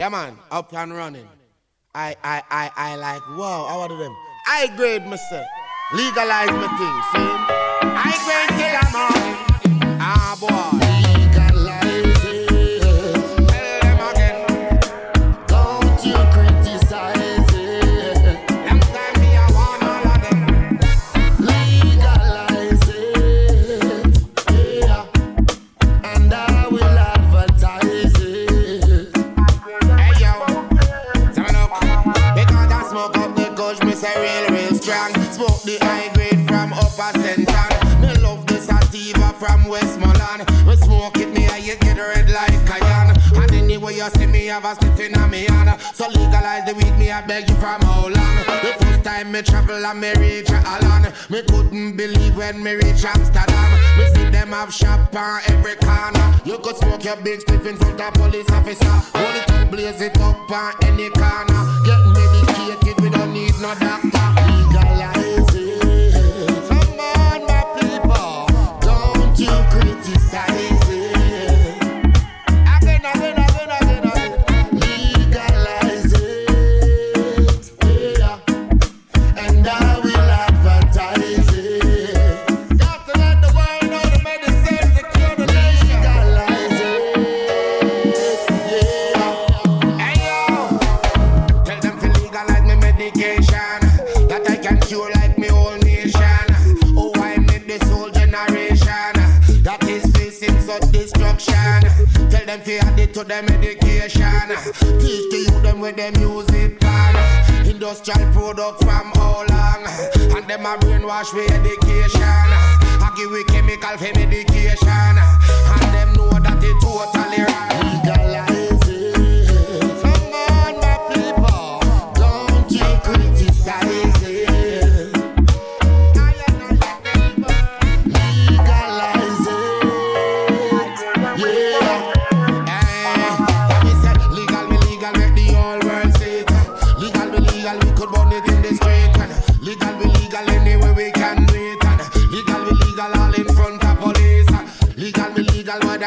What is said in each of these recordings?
Yeah, man, up and running. I, I, I, I like, wow, how are them? I grade myself. Legalize my thing, see? I grade till I'm on. Ah, boy. Have a sniff in me hand. So legalize the weed, me I beg you from how long? The first time me travel and me reach Holland, me couldn't believe when me reach Amsterdam. Me see them have shop on every corner. You could smoke your big spliff in front of police officer. It up, blaze it up on any corner. Get medicated, we don't need no doctor. Legalize it. Come on, my people, don't you criticize. Them fi add it to them medication. Teach the youth them with them music plan. Industrial product from how long? And them a brainwash with education. I give we chemical for medication. And them know that it totally wrong.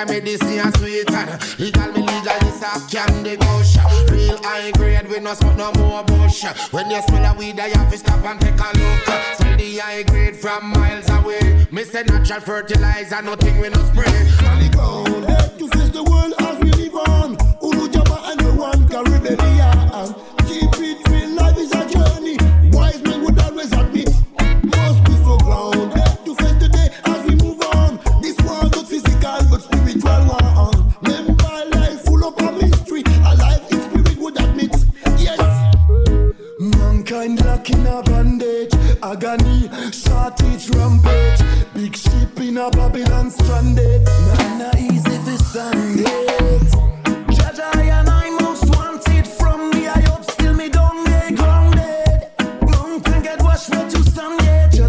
Legal medicine and sweet and legal me legal this a candy gush. Real high grade we no smoke no more bush. When you smell a weed, you have to stop and take a look. Smell the high grade from miles away. Say natural fertilizer, nothing we no spray. The head to face the world as we live on. Ulu and the one Caribbean. Keep it real, life is a journey. Wise men would always admit, must be so ground. Head to face spiritual. Remember life full of mystery. In spirit admit, yes. Mankind a bandage, agony, shortage, rampage. Big ship in a Babylon stranded. Not easy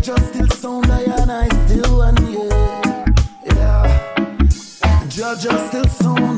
hope still sound I and I still one Jaja still sound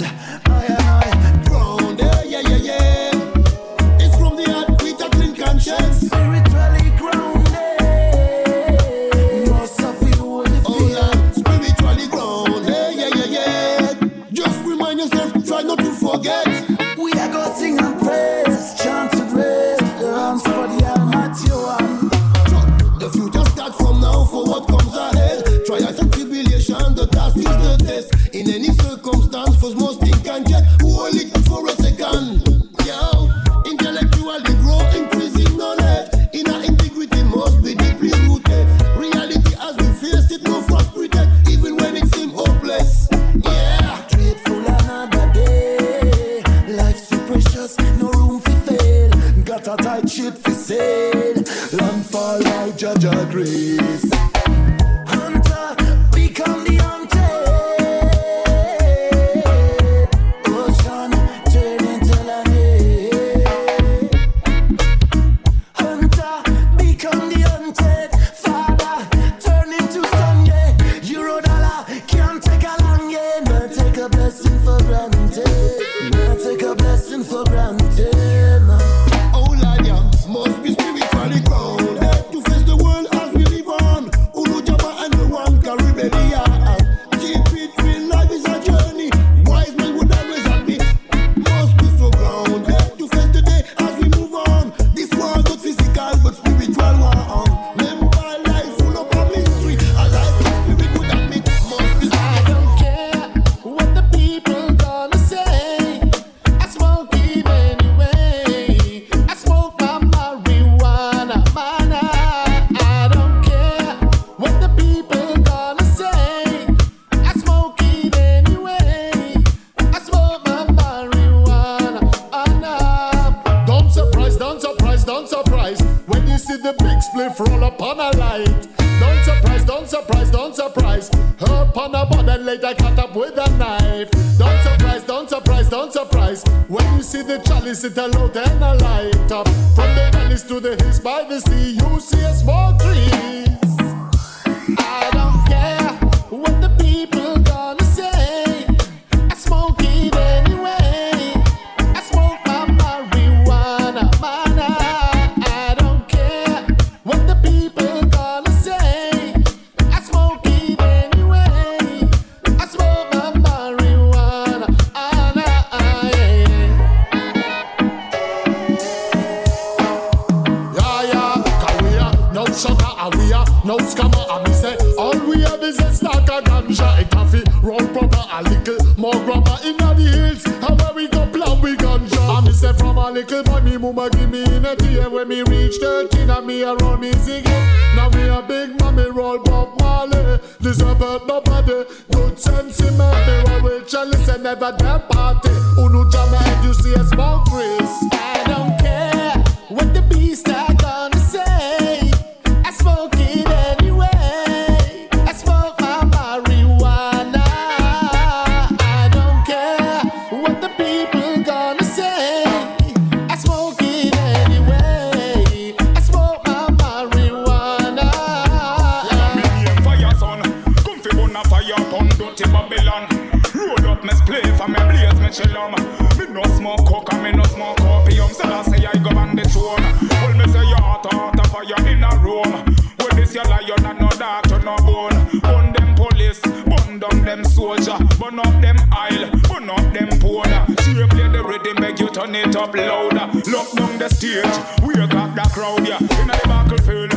and no doctor no bone. Burn them police, burn down them soldier, burn up them aisle, burn up them powder. She play the rhythm, make you turn it up louder. Lock down the stage, wake up the crowd, yeah. In the battlefield.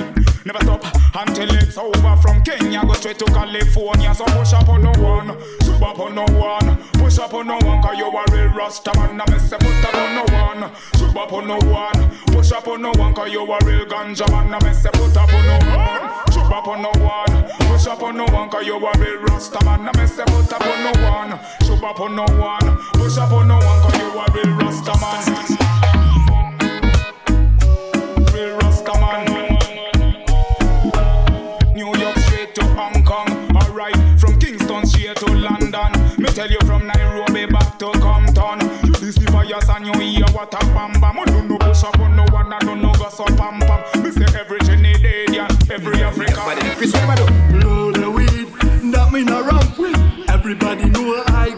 Never stop until it's over. From Kenya go straight to California. So push up on no one, shoot up on no one, push up on no one. Cause you a real Rasta man. I miss a put up on no one, shoot up on no one, push up on no one. Cause you a real ganja man. I miss a put up on no one, up on no one, push up on no one. Cause you a real Rasta man. I miss a put up on no one, shoot up on no one, push up on no one. Cause you a real Rasta man. Real Rasta man. New York straight to Hong Kong. Alright, from Kingston straight to London. Me tell you from Nairobi back to Compton. You the fires and you hear what a bam bam. Oh, you don't know push up on no one and don't know go so pam pam. Every African. Blow the weed, that me no ramp with. Everybody know I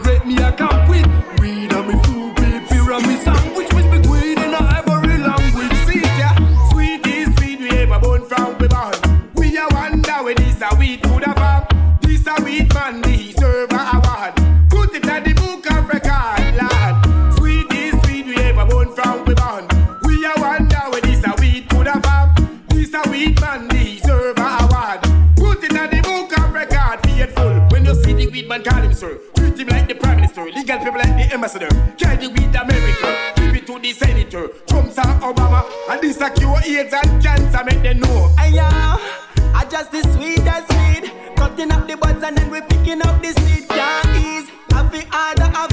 man, call him sir. Treat him like the prime minister. Legal people like the ambassador. Carry weed America. Give it to the senator. Trump's and Obama. And this a cure AIDS and cancer, make them know. Ayo, I just the sweetest weed. Cutting up the buds and then we picking up the seed. Can't ease. Have the order of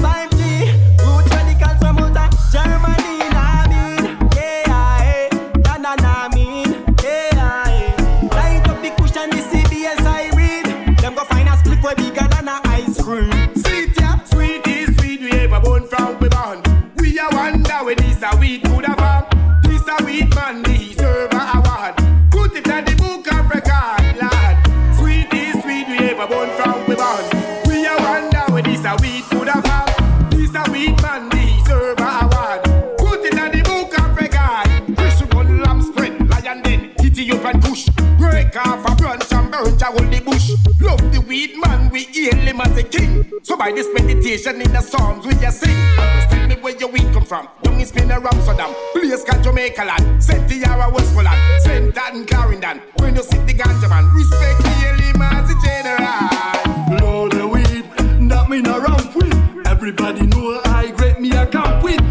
off a branch and burn to hold the bush. Love the weed man, we hail him as a king. So by this meditation in the psalms we just sing. Understand me where your weed come from. Young is been around Amsterdam, place called Jamaica land. St. Tiara, Westmoreland, St. and Clarendon. When you see the ganja man, respect hail him as a general. Blow the weed, that me no ramp with. Everybody know I great me a camp with.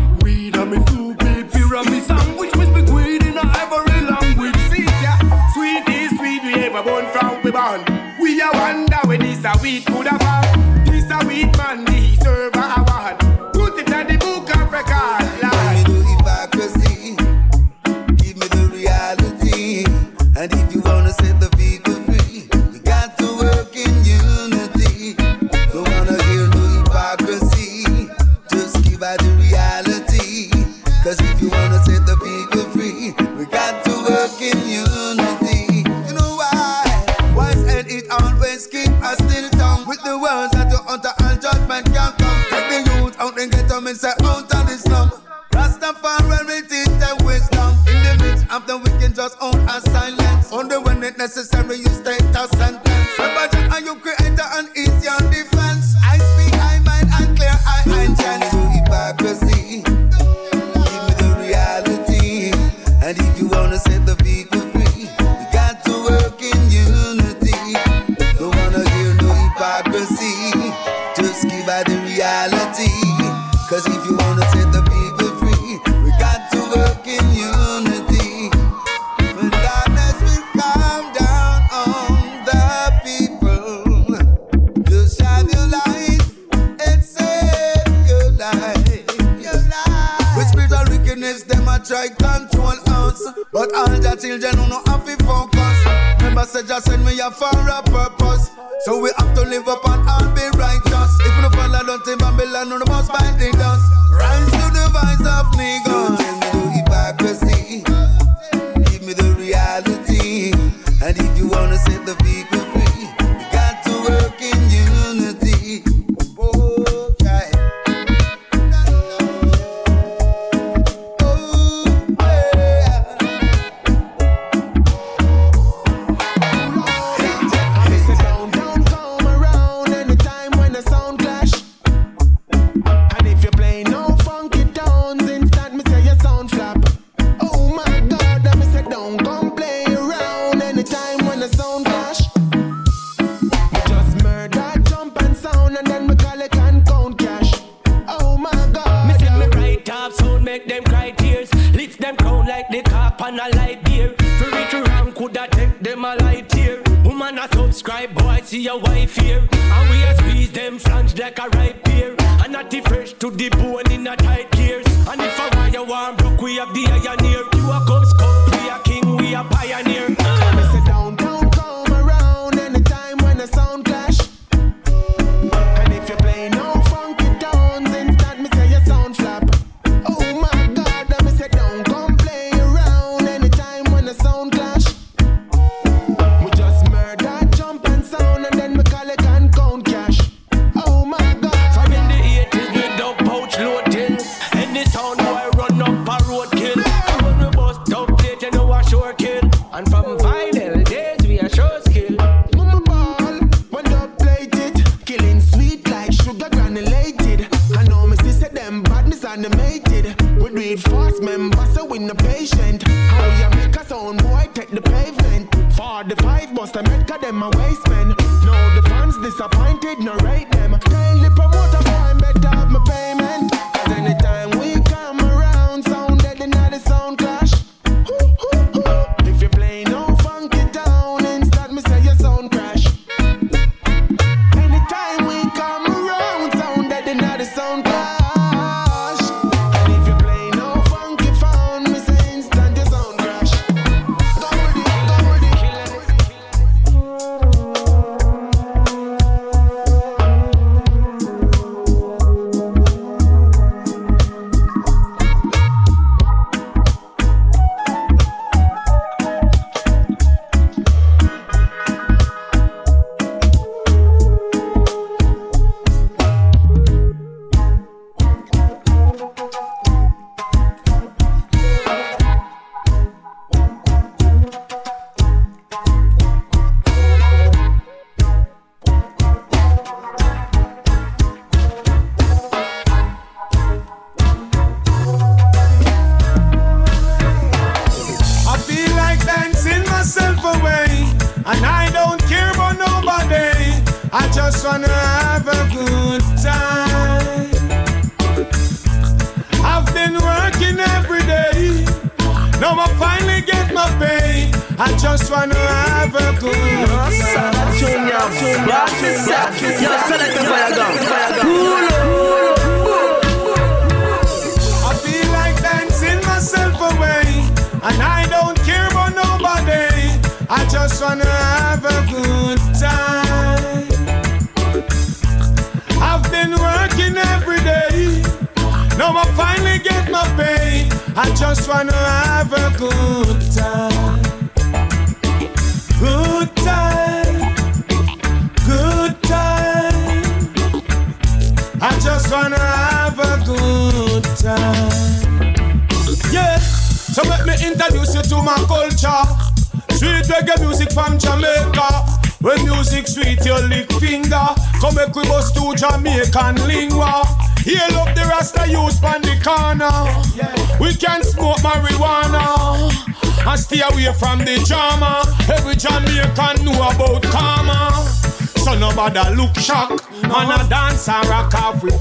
Weed could have found. This a weed man Then we can just own our silence. Only when it's necessary,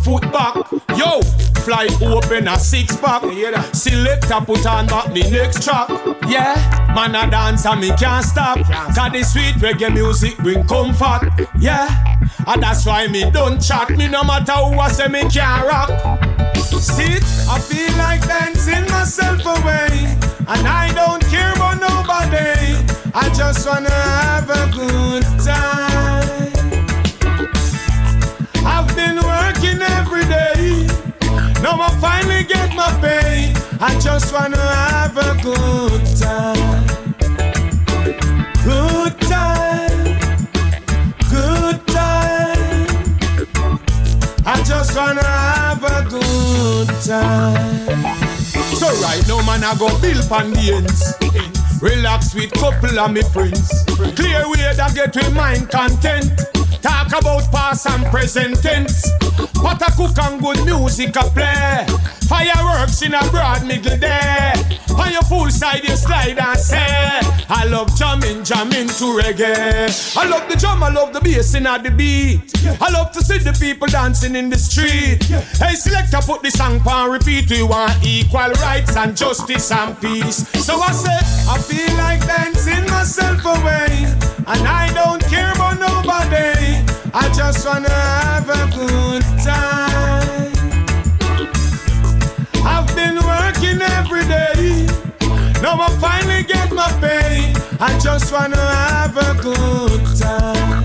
foot back. Yo, fly open a six pack. Selector put on back the next track. Yeah, man a dance and me can't stop. Cause the sweet reggae music bring comfort. Yeah, and that's why me don't chat. Me no matter who I say me can't rock. Sit, I feel like dancing myself away. And I don't care about nobody. I just wanna have a good time. My pay. I just wanna have a good time. Good time. Good time. I just wanna have a good time. So right now, man, I go build pan the ends. Relax with couple of me friends. Clear way that get with mind content. Talk about past and present tense. What a cook and good music a play. Fireworks in a broad middle day. On your full side you slide and say, I love jamming, jamming to reggae. I love the drum, I love the bass in the beat. I love to see the people dancing in the street. Hey, selector, put the song on repeat. We want equal rights and justice and peace. So I say, I feel like dancing myself away. And I don't care about nobody. I just wanna have a good time. Working every day. Now I finally get my pay. I just wanna have a good time.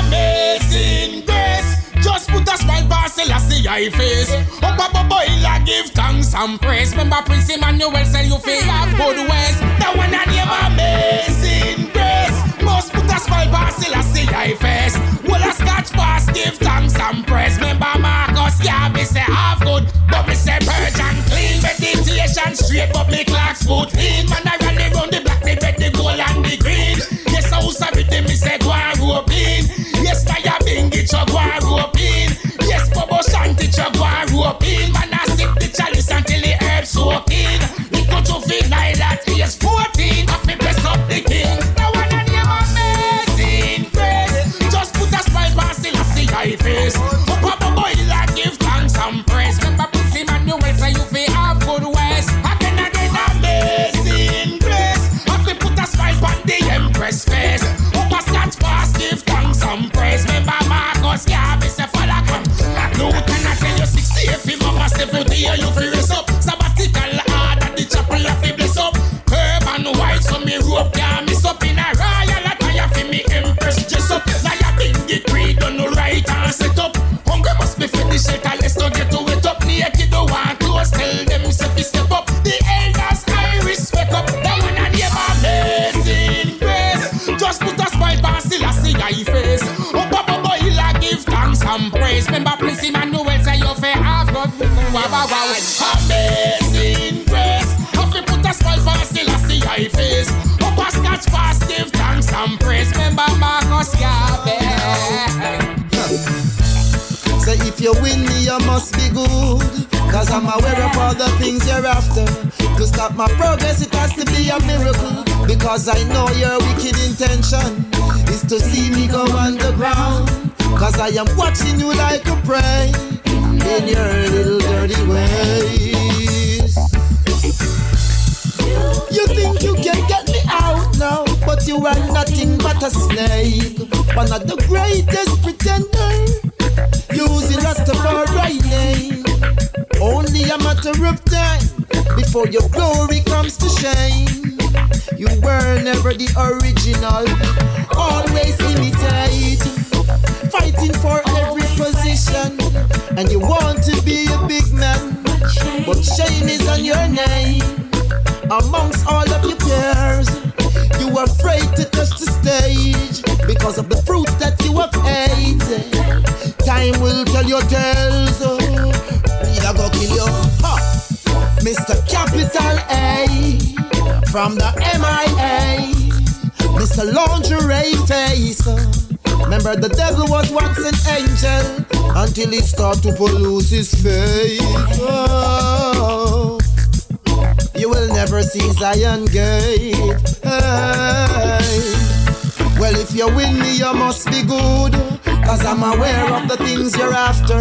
Amazing grace. Just put a smile past Selassie I face. Up up boy, I give thanks and praise. Remember Prince Emmanuel say you feel have good ways. The one that name amazing grace. Must put a smile past Selassie I face. Well a scotch pass, give thanks and praise. Straight, but me clocks my progress, it has to be a miracle. Because I know your wicked intention is to see me go underground. Cause I am watching you like a prey in your little dirty ways. You think you can get me out now, but you are nothing but a snake. One of the greatest pretender, using Rastafari name. Only a matter of time before your glory comes to shame, You were never the original, always imitate, fighting for every position. And you want to be a big man, but shame is on your name. Amongst all of your peers, you are afraid to touch the stage because of the fruit that you have ate. Time will tell your tales. Oh, need I go kill you? Mr. Capital A from the MIA, Mr. Lingerie Face. Remember, the devil was once an angel until he started to pollute his faith. Oh, you will never see Zion Gate. Hey. Well, if you win me, you must be good. Cause I'm aware of the things you're after.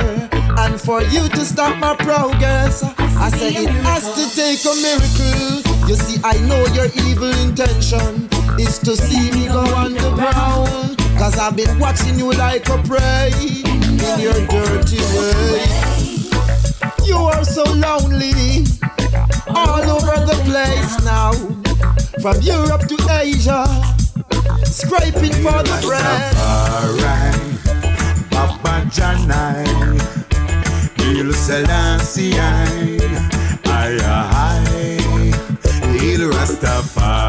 And for you to stop my progress, I said it has to take a miracle. You see, I know your evil intention is to see me go on the ground. Cause I've been watching you like a prey in your dirty way. You are so lonely, all over the place now. From Europe to Asia, scraping for the bread. Baba Janai. Il Selassie, I, I, I, Il Rastafari.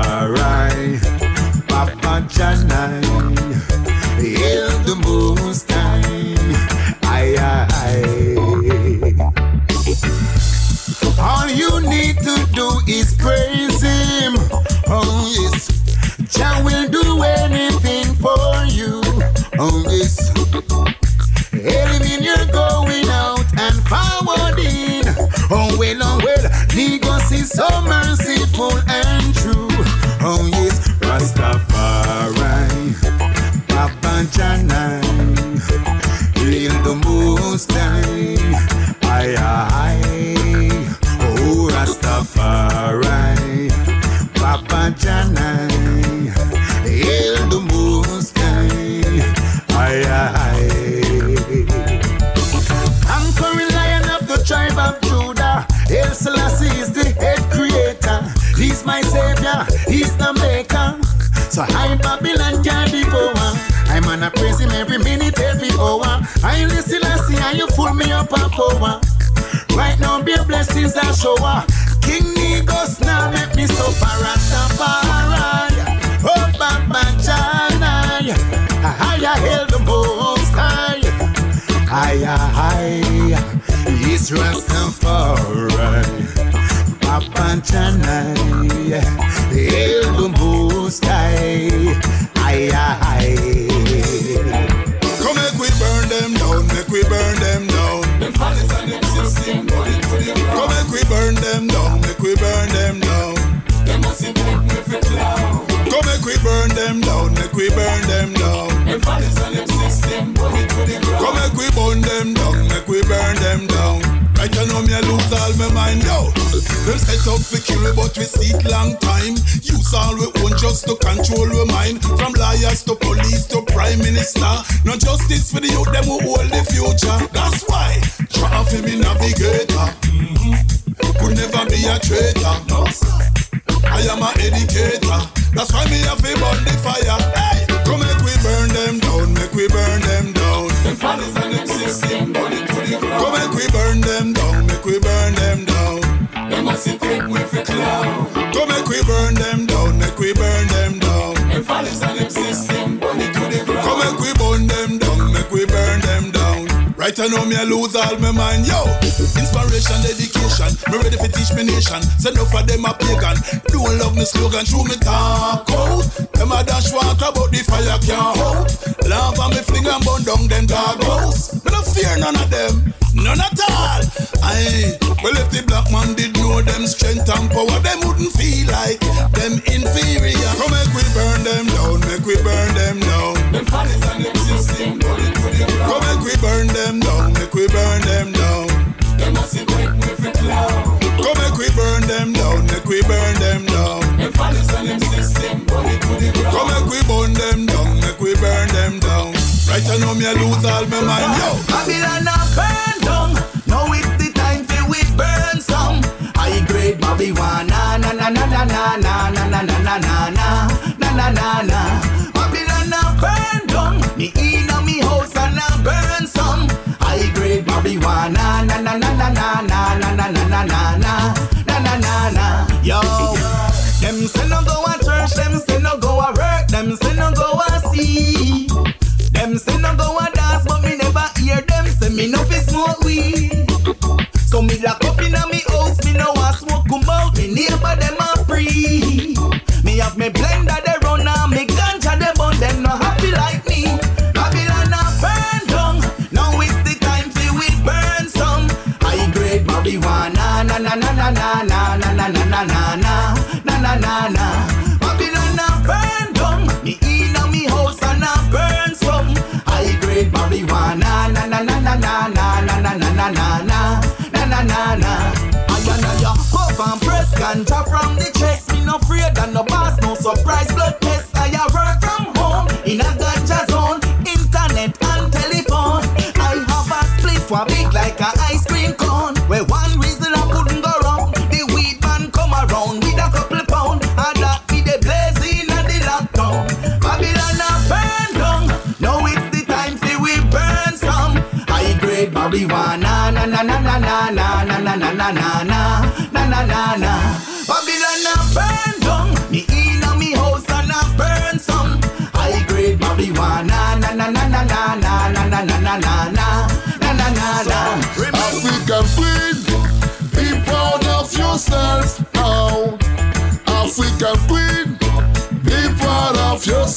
Surprise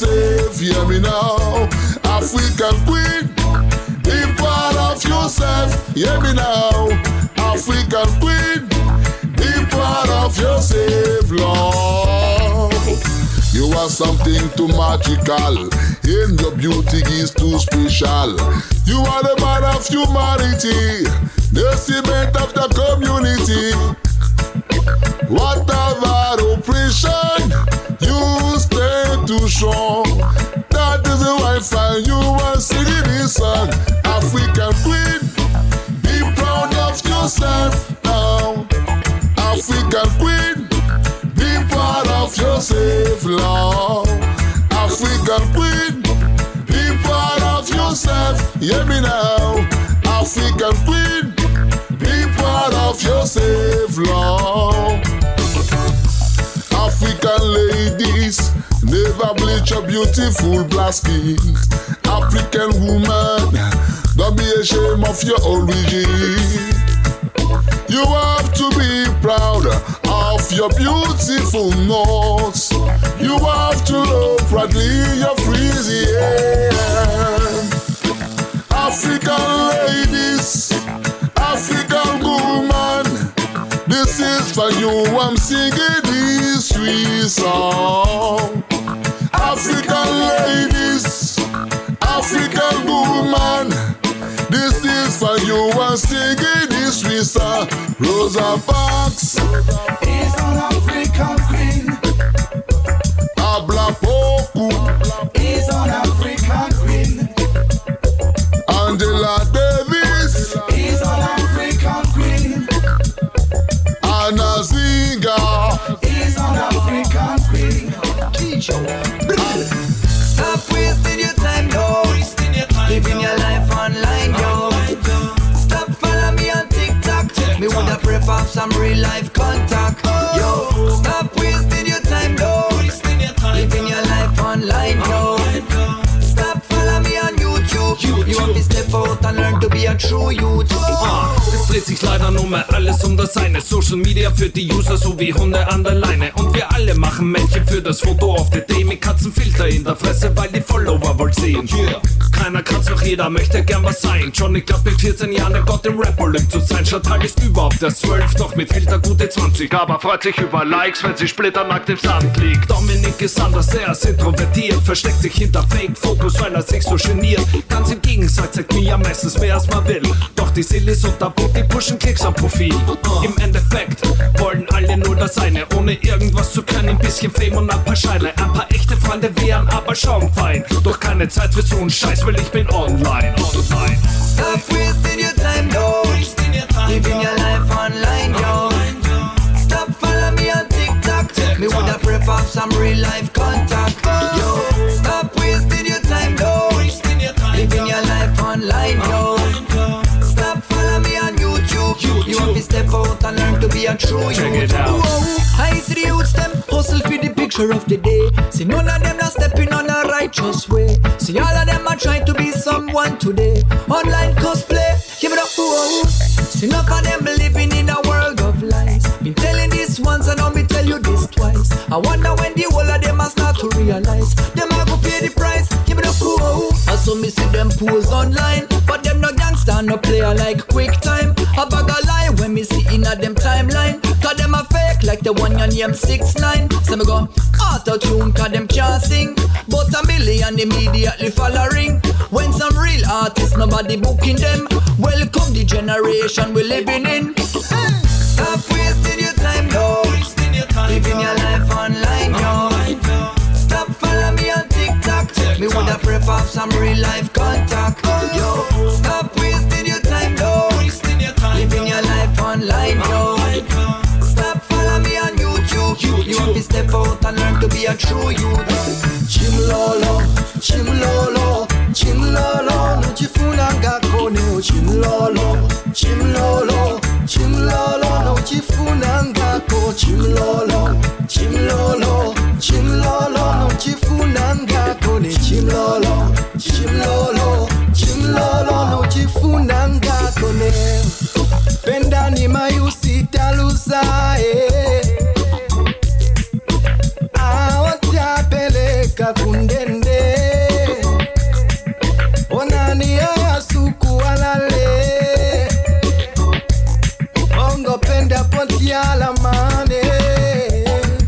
of. Hear me now. African queen, be proud of yourself. Hear me now. African queen, be proud of yourself, Lord. You are something too magical, and your beauty is too special. You are the man of humanity, the cement of the community. Whatever oppression, too. That is the why you are singing this song. African queen, be proud of yourself now. African queen, be proud of yourself, Lord. African queen, be proud of yourself. Hear me now. African queen, be proud of yourself, Lord. African ladies, never bleach your beautiful black skin. African woman, don't be ashamed of your origin. You have to be proud of your beautiful nose. You have to love proudly your Frisian. African ladies, African woman, this is for you. I'm singing this sweet song. African ladies, African woman, this is for you. I'm singing this sweet song. Rosa Parks is an African queen. Abla Pokou is an African queen. Angela Davis is an African queen. Anna Nzinga is an African queen. Stop some real life es sich leider nur mehr alles um das eine. Social Media für die User so wie Hunde an der Leine. Und wir alle machen Männchen für das Foto auf der Day mit Katzenfilter in der Fresse, weil die Follower wollen sehen. Keiner kann's noch, jeder möchte gern was sein. Johnny glaubt mit 14 Jahren, er Gott im Rap-Olymp zu sein. Chantal ist überhaupt der 12, doch mit Filter gute 20. Aber freut sich über Likes, wenn sie splitternackt im Sand liegt. Dominik ist anders, er ist introvertiert. Versteckt sich hinter Fake-Fotos, weil er sich so geniert. Ganz im Gegensatz zeigt mir ja meistens mehr als man will. Doch die Seele ist unter Boot, die pushen Klicks am Profil. Im Endeffekt wollen alle nur das eine, ohne irgendwas zu können. Ein bisschen Fame und ein paar Scheine. Ein paar echte Freunde wären aber schon fein. Doch keine Zeit für so einen Scheiß, weil ich bin online. online. Stop wasting your time, yo. Living your life online, yo. Stop follow me on TikTok. Me woulda prefer some real life contact, yo. Stop wasting your time, yo. Living your life online, yo. Me on want to out and a true Check youth. it out. Whoa, I see the youths them hustle for the picture of the day. See none of them not stepping on a righteous way. See all of them are trying to be someone today. Online cosplay, give it up. Whoa. See enough of them living in a world of lies. Been telling this once and now me tell you this twice. I wonder when the whole of them a start to realize. Them a go pay the price. Give it up. Whoa. I saw me see them pose online, but them no gangster, no player like quick time. A bag of lie when me see in a them timeline. Cause them a fake like the one your name 6 9 So me go auto tune cause them can't sing. But a million immediately following. When some real artists nobody booking them. Welcome the generation we living in. Stop wasting your time, though. Living your life online, yo. Stop follow me on TikTok. Me woulda prefer some real life contact, yo. Stop Step out and learn to be a true youth. Chimlolo, chimlolo, chimlolo, nochifunanga koneo chimlolo, chimlolo, chimlolo, nochifunanga ko chimlolo, chimlolo, chimlolo, nochifunanga kone chimlolo, chimlolo, chimlolo, nochifunanga kone. Pendani mayusitalusa eh. Awatapeleka kundende. Onani ayasuku alale ongopenda potiala mane.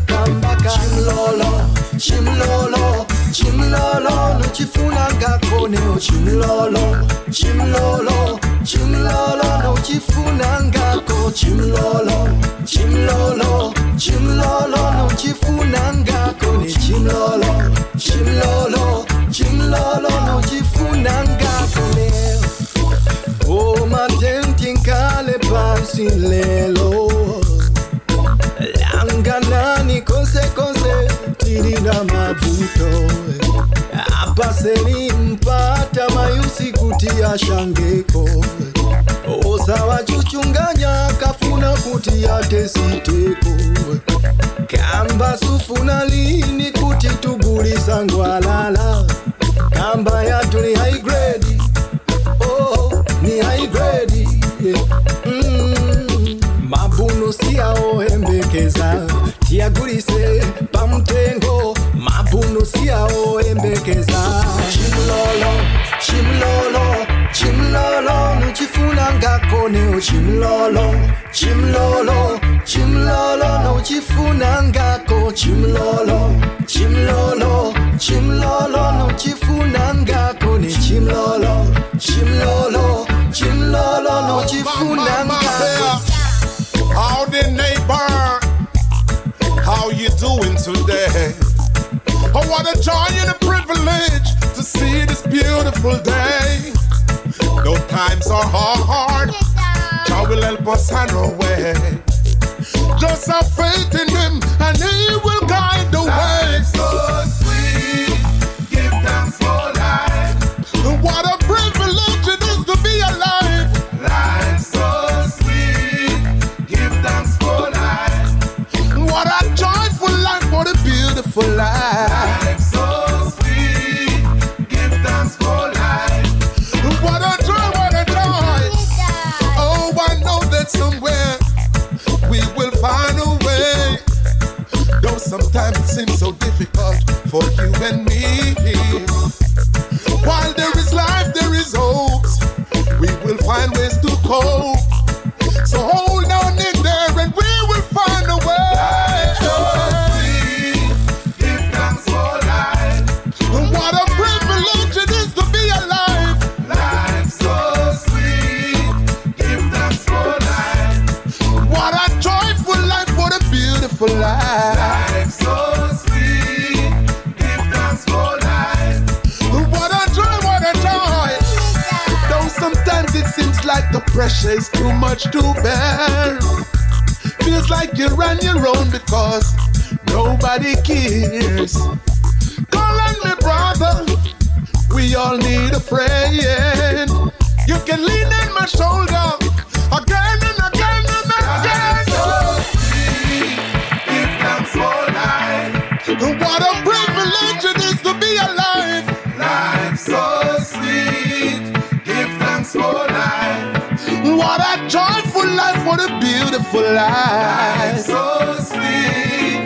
Kambaka chimlolo chimlolo chimlolo. Nochifunanga koneo chimlolo chimlolo chimlolo nochifunanga ko chimlolo chimlolo chimlolo nochifunanga kone chimlolo chimlolo chimlolo nochifunanga kone o oh, matentinkale pansi lelo. Langanani konse konse tirina mavuto. Apaseni mpata mayusi kutia shangeko. Osawa chuchunganya kafuna kutia tesiteko kamba sufuna lini kuti tugulisa ngwalala. Kamba yatu ni high grade. Oh, ni high grade. Yeah. mm. mabuno tiyagulise pamutengo mabuno siyaoembekeza chimlolo chimlolo chimlolo nuchifunanga koneo chimlolo. Chimlolo chimlolo nuchifunanga ko chimlolo. Chimlolo chimlolo nuchifunanga kone chimlolo. Chimlolo chimlolo nuchifunanga Howdy neighbor, how you doing today? Oh, what a joy and a privilege to see this beautiful day. Though times are hard, God will help us on our way. Just have faith in Him, and He will guide the way. A beautiful life. Life so sweet, give thanks for life. What a joy, what a joy. Oh, I know that somewhere we will find a way. Though sometimes it seems so difficult for you and me. While there is life, there is hope. We will find ways to cope. So hold Pressure is too much to bear. Feels like you're on your own because nobody cares. Call on me, brother. We all need a friend. You can lean on my shoulder again and again and again. I'm so free, if I'm so alive. What a privilege it is to be alive. Life's so joyful life. What a beautiful life. Life so sweet.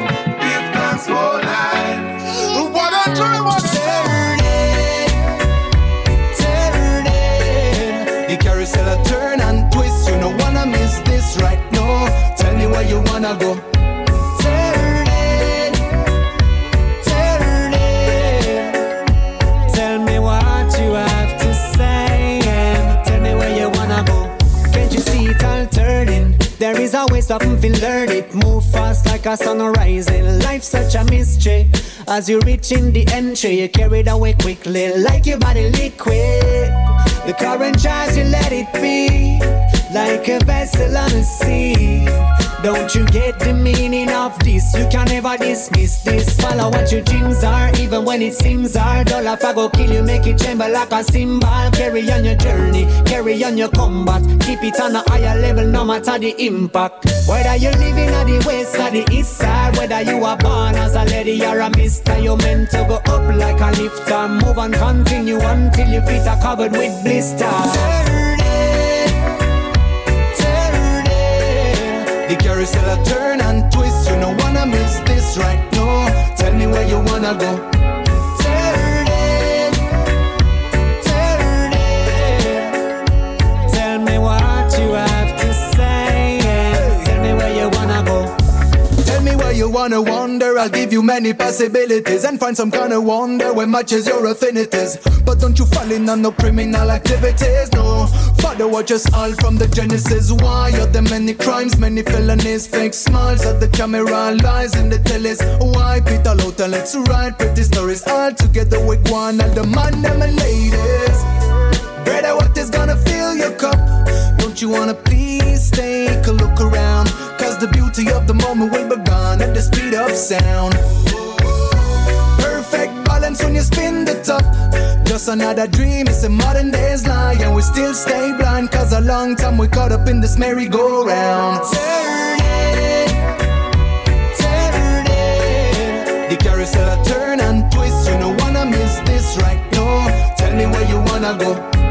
Something to learn it. Move fast like a sun rising. Life's such a mystery. As you reach in the entry, you carried away quickly like your body liquid. The current drives you let it be like a vessel on the sea. Don't you get the meaning of this? You can never dismiss this. Follow what your dreams are, even when it seems hard. All if I go kill you, make it tremble like a cymbal. Carry on your journey, carry on your combat. Keep it on a higher level, no matter the impact. Whether you're living at the west or the east side, whether you are born as a lady or a mister, you're meant to go up like a lifter. Move and continue until your feet are covered with blisters. The carousel a turn and twist. You don't wanna miss this right now. Tell me where you wanna go. Where you wanna wander. I'll give you many possibilities and find some kind of wonder when matches your affinities. But don't you fall in on no criminal activities, no. Father, watch us all from the genesis. Why are there many crimes, many felonies, fake smiles at the camera, lies in the tellies? Why Peter and let's write pretty stories all together with one and the man and ladies. Brother, what is gonna fill your cup? Don't you wanna please take a look around? The beauty of the moment will be gone at the speed of sound. Perfect balance when you spin the top. Just another dream, it's a modern day's lie. And we still stay blind, cause a long time we caught up in this merry-go-round. Turn it, turn it. The carousel turn and twist. You don't wanna miss this right now. Tell me where you wanna go.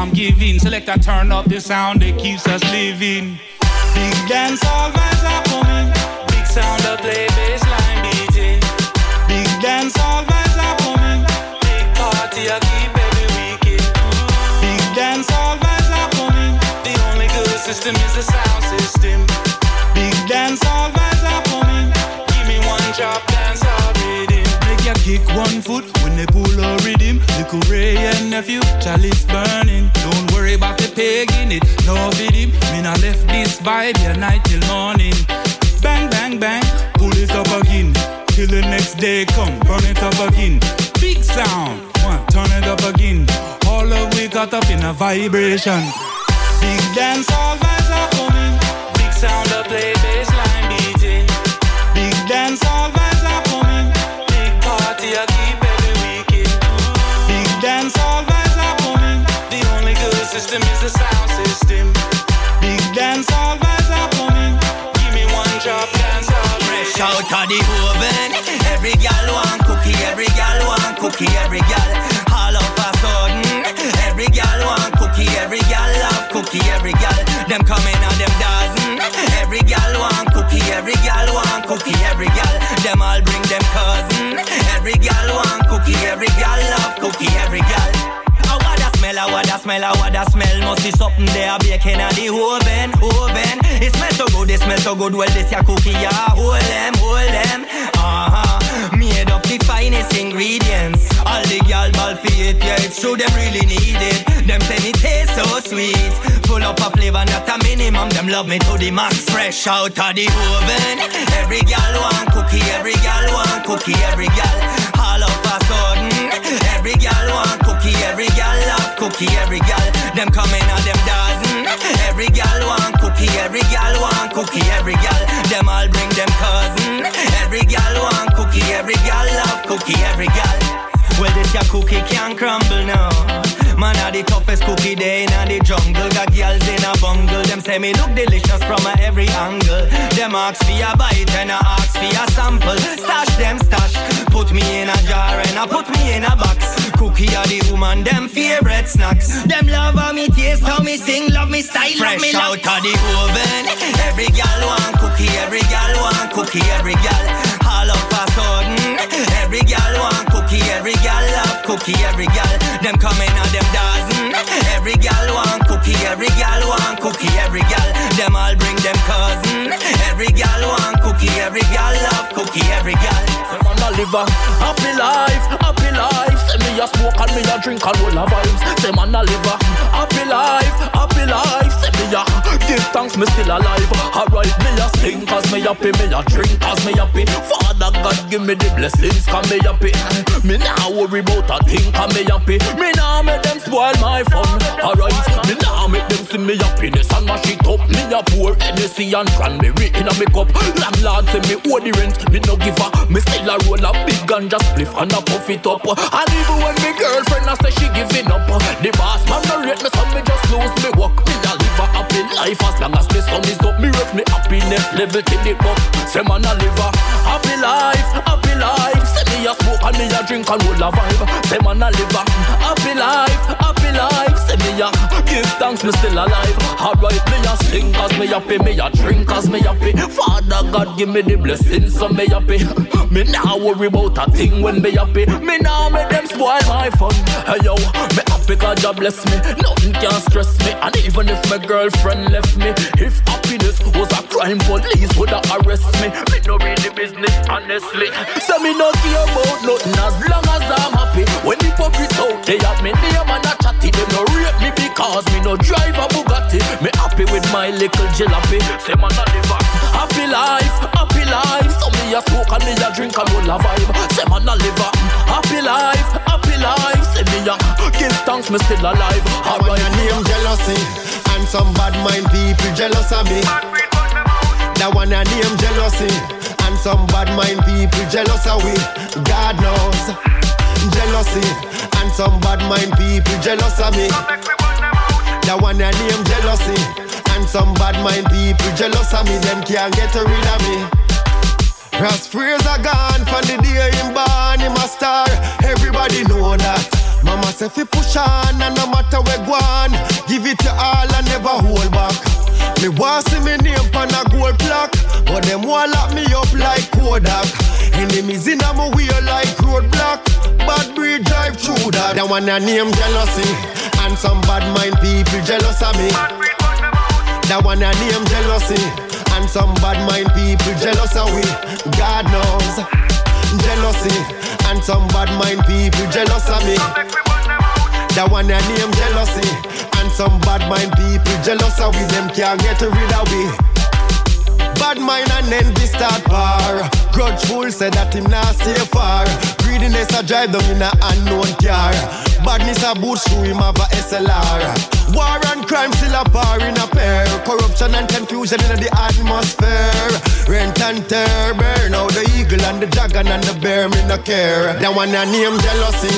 I'm giving. Select a turn up the sound that keeps us living. Big dance, all vibes are coming. Big sound of play, bassline beating. Big dance, all vibes are coming. Big party, I keep every weekend. Big dance, all vibes are coming. The only good system is the sound system. Big dance, all vibes are coming. Give me one drop dance, rhythm. Make you kick one foot when they pull a Little Wray and Nephew, chalice burning. Don't worry about the peg in it, no video. Me not left this vibe here night till morning. Bang, bang, bang, pull it up again. Till the next day come, burn it up again. Big sound, one, turn it up again. All of we got up in a vibration. Big dance, all vibes are coming. Big sound of play, Every gal want cookie, every gal want cookie, every gal. A what a smell, a what a smell. Must be something there baking at the oven, oven. It smells so good, it smells so good. Well, this your cookie, yeah. Hold them, hold them. Uh-huh. Made of the finest ingredients. All the gal ball for it, yeah It's true, them really need it. Them say it tastes so sweet. Full up of flavor, not a minimum. Them love me to the max. Fresh out of the oven. Every gal want cookie Every gal want cookie Every gal. All of a sudden Every gal want cookie Every gal cookie Every gal Them coming out them dozen Every gal want cookie Every gal want cookie Every gal Them all bring them cousin Every gal want cookie Every gal love cookie Every gal well, this your cookie can't crumble now. Man, are the toughest cookie day in the jungle. Got girls in a bungle. Them say me look delicious from a every angle. Them ask for a bite and I ask for a sample. Stash them stash. Put me in a jar and I put me in a box. Cookie are the woman, them favorite snacks. Them love how me taste, how me sing, love me style, Fresh love me out of the oven. Every gal want cookie, every gal want cookie, every gal. All of a sudden, every gal want cookie, every gal love cookie, every gal. Them coming out them dozen. Every gal want cookie, every gal want cookie, every gal. Them all bring them cousin. Every gal want cookie, every gal love cookie, every gal. Them on a liver, happy life, happy life. Say me a smoke and me a drink and roll a vibes. Say man a liver, happy life, happy life. Say me a give thanks, me still alive. Alright, me a sing cause me happy, me a drink cause me happy. Father God give me the blessings cause me happy. Me nah worry about a thing cause me happy. Me nah make them spoil my fun. Alright, me nah make them see me happiness and mash it up. Me a pour Hennessy and cranberry in a me cup. Landlord say me owe the rent, me no give a. Me still a roll a big ganja spliff and a puff it up. And even when me girlfriend a say she giving up, the boss man no rate me so me just lose me work. Me a live a happy life as long as the sun is up. Me rep me happiness level till it up. Say man a live a happy life, happy life. Say me a smoke and me a drink and roll a vibe. Say man a live a happy life, happy life. Say me a give thanks me still alive. Alright me a sing cause me happy, me a drink cause me happy. Father God give me the blessings so me happy. Me nah worry about a thing when me happy. Me nah make them spoil my fun. Hey yo, me happy cause God bless me. Nothing can stress me. And even if my girlfriend left me, if happiness was a crime, police woulda arrest me. Me no read the business honestly. So me no care about nothing as long as I'm happy. When the hypocrites out they have me name and a chatty, them no rate me because me no drive a Bugatti. Me happy with my little jalopy. Say man a live a happy life, happy life. So me a smoke and me a drink and roll a vibe. Say man a live a happy life, happy life. Say me a give thanks, me still alive. Alright, name jealousy, and some bad mind people jealous of me. That one I name jealousy. And some bad mind people jealous of we. God knows. Jealousy. And some bad mind people jealous of me. That one I name jealousy. And some bad mind people jealous of me. Them can't get rid of me. Ras Fraser gone from the day him born, him a star. Everybody know that. Mama say fi push on and no matter where go on, give it your all and never hold back. Me want see me name on a gold plaque, but them want lock me up like Kodak. Enemies in a my way like roadblock. Bad breed drive through that. That one a name jealousy, and some bad mind people jealous of me. That one a name jealousy, and some bad mind people jealous of we. God knows jealousy, and some bad mind people jealous of me. That one a name jealousy, and some bad mind people jealous of we. Them can't get rid of we. Bad mind and envy start war. Grudgeful said that him not stay far. Greediness a drive them in a unknown car. Badness a boost through him have a SLR. War and crime still a bar in a pair. Corruption and confusion in the atmosphere. Rent and tear, burn out the eagle and the dragon and the bear, me no care. That one a name jealousy,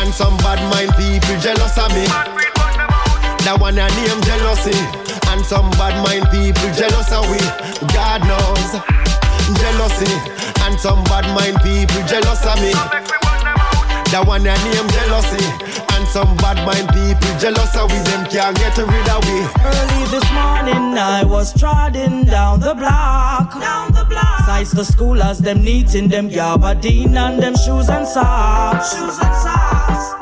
and some bad mind people jealous of me. That one a name jealousy, and some bad mind people jealous of we. God knows jealousy, and some bad mind people jealous of me. That one a name jealousy, and some bad mind people jealous of we. Them can't get rid of we. Early this morning, I was trotting down the block. Down the block. Sights the schoolers, them neating them gabardine and them shoes and socks. Shoes and socks.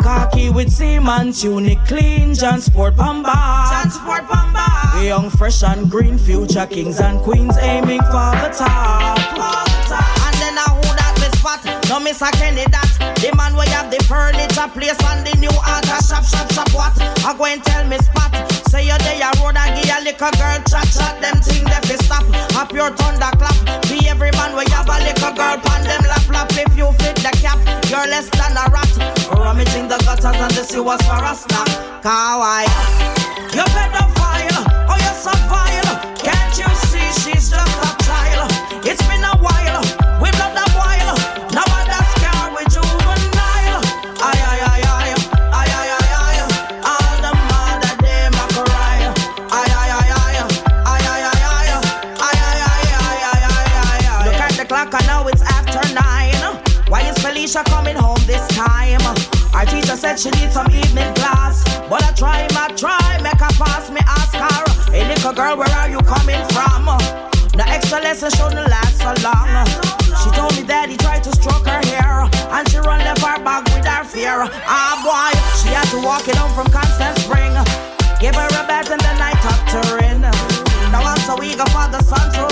Khaki with seaman tunic, clean, John Sport Pamba. John Sport Pamba. Young, fresh and green, future kings and queens aiming for the top. For the top. And then I who that me spot No miss a Kenny that The man where have the furniture place And the new art shop shop shop what I go and tell me spot Say you day a road I give a little girl chat chat Them thing they fi stop A pure thunderclap Be every man where you have a little girl Pan them lap lap. If you fit the cap You're less than a rat. Rummaging the gutters and the sewers for a snack. Kawaii You pedophile Oh you so said she needs some evening class But I try, my try, make her pass me ask her Hey little girl, where are you coming from? The extra lesson shouldn't last so long. She told me that he tried to stroke her hair, and she run left her back with her fear. Ah boy, she had to walk it home from Constant Spring. Give her a bat and then I tucked her in. Now I'm so eager for the sun to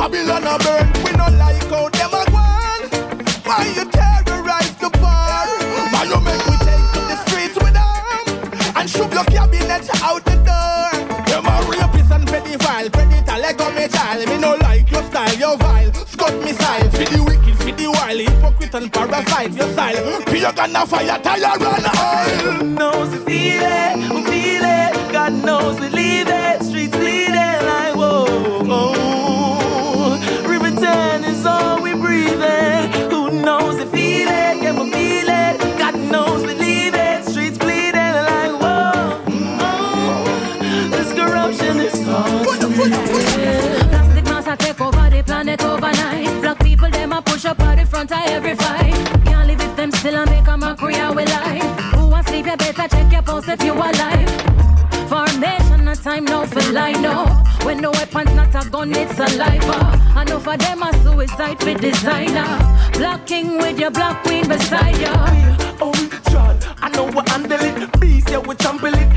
Babylon a burn. We no like how them a gone. Why you terrorize the bar? Why you make we take to the streets with them and shove your cabinet out the door? Them a rapist and pedophile, predator like a me child. Me no like your style, your vile, scut missile. For the wicked, for the wild, hypocrite and parasite, your style. Pure gonna fire, tire and oil. Knows we feel it, we feel it. God knows we leave it, streets bleeding. purified. Can't live with them still and make a mockery of our life. Who wants sleep, you better check your pulse if you alive. Formation, no time now for line, no. When no weapon's not a gun, it's a life. I know for them a suicide for designer. Blocking with your black queen beside ya. Oh, John, I know we're handling. Beast, yeah, we trample it.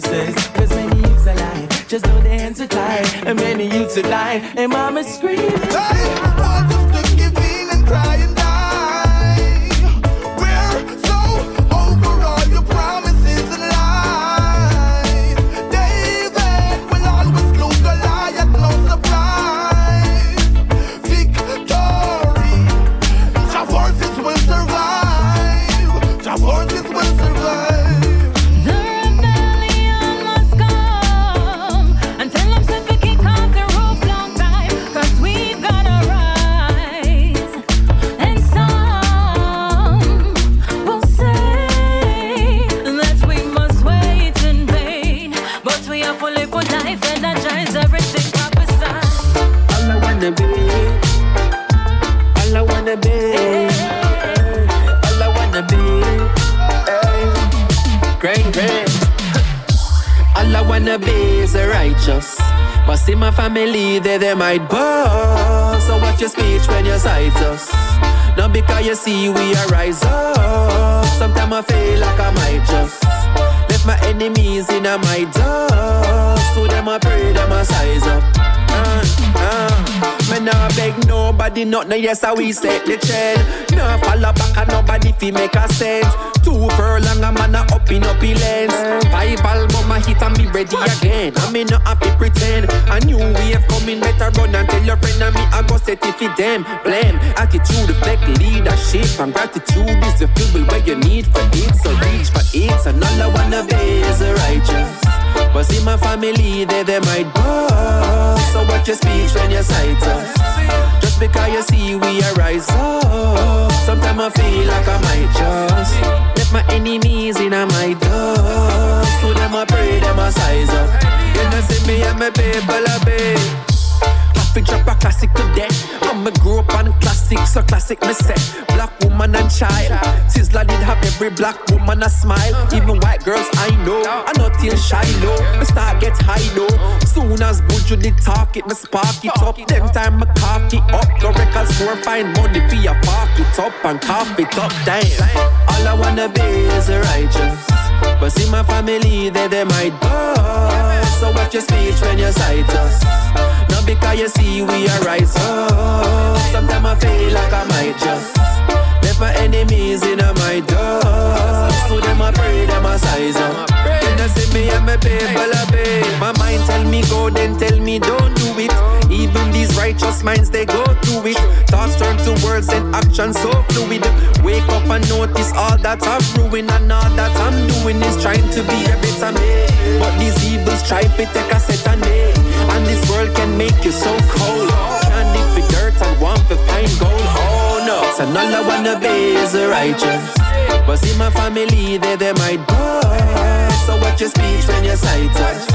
The vices. Cause many youths lying, just know their hands are tied. And many youths are lying, and mama's screaming. They, might boast. So watch your speech when you cite us. Not because you see we are rise up. Sometimes I feel like I might just left my enemies in a my dust. So them I pray, them I size up. Uh, uh. Me nah beg nobody, not no yes, how we set the trend. Nah follow back and nobody fi make a sense. Two furlong a man a up in up in lens. Five album a hit and be ready again. I me not happy pretend. A new wave coming, better run and tell your friend and me I go set it for them. Blame attitude reflect leadership and gratitude is the fuel where you need for it. So reach for it, and all I wanna be is righteous. But see my family, they they might boast. So watch your speech when you cite us. Just because you see we are up. Sometimes I feel like I might just my enemies in a my dust. So them I pray, them I size up. You know see me and my people a big. Fi drop a classic today. I'ma grow up on classics, so classic me say. Black woman and child. Sizzla did have every black woman a smile. Even white girls I know. I not till shy low. Me start get high low. Soon as Buju did talk it, me spark it up. Them time me cock it up. Go record store, find money for your park it up and cough it up. Damn. All I wanna be is a righteous. But see my family, they they might bust. So watch your speech when you cite us. Not because you see we are rise up. Sometimes I feel like I might just left my enemies in my dust. So them I pray, them I size up. They see me and my people a. My mind tell me go, then tell me don't do it. Even these righteous minds they go through it. Thoughts turn to words and actions so fluid. Wake up and notice all that I've ruined and all that I'm doing is trying to be a better me. But these evils try to take a on me. And this world can make you so cold. Live for dirt and want to find gold. Oh no. So all I wanna be is a righteous. But see my family, they they might bust. So watch your speech when you cite us.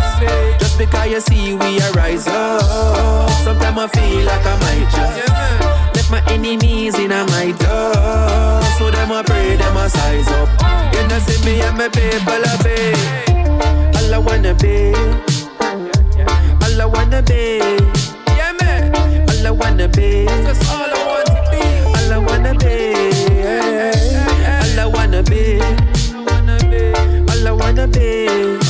Just because you see we are rise up. Sometimes I feel like I might just let my enemies in a my dust. So them I pray, them I size up. You know see me and my people a be. All I wanna be. All I wanna be. Yeah, man. All I wanna be. That's all I want to be. All I wanna be. All I wanna be. I wanna be.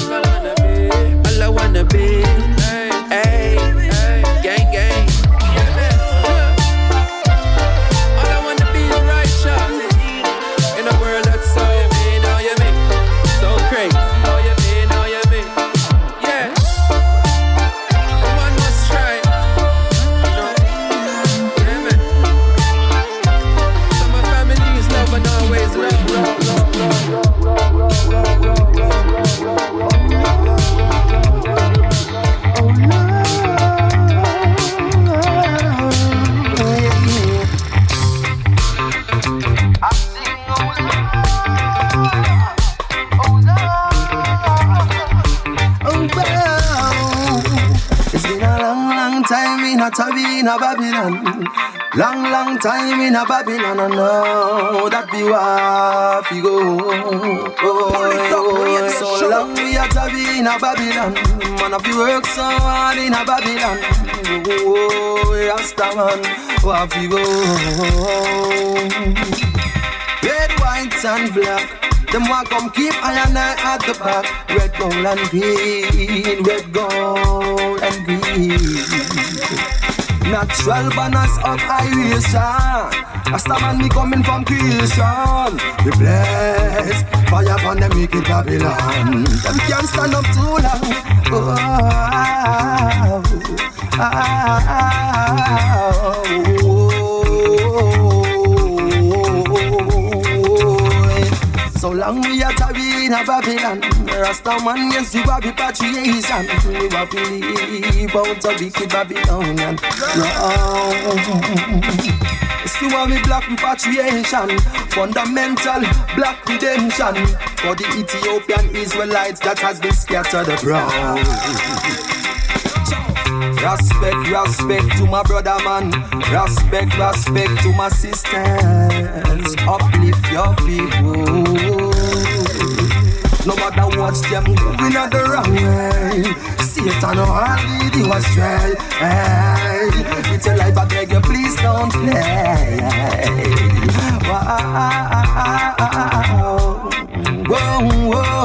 A Tabi in a Babylon. Long, long time in a Babylon. And now that be where we go. Oh, so long we a Tabi in a Babylon. Man, if you work so hard in a Babylon. Oh, Rasta man, we go. Red, white, and black. Them want come keep I and I at the back. Red, gold, and green. Red, gold, and green. Natural banners of iration. Rasta man, me coming from creation. We bless fire upon them wicked Babylon. Them can't stand up too long. Oh, ah, ah, oh. oh, oh, oh. So long we are Tabi in a Babylon. Rasta man yes you have repatriation We to leave out a wicked Babylonian. Yes you have a black repatriation. Fundamental black redemption. For the Ethiopian Israelites that has been scattered abroad. Respect, respect to my brother man. Respect, respect to my sisters. Uplift your people. No matter what them going at the wrong way. Satan hard lead you astray. Hey, it's a life I beg you, please don't play. Wow. Whoa, whoa,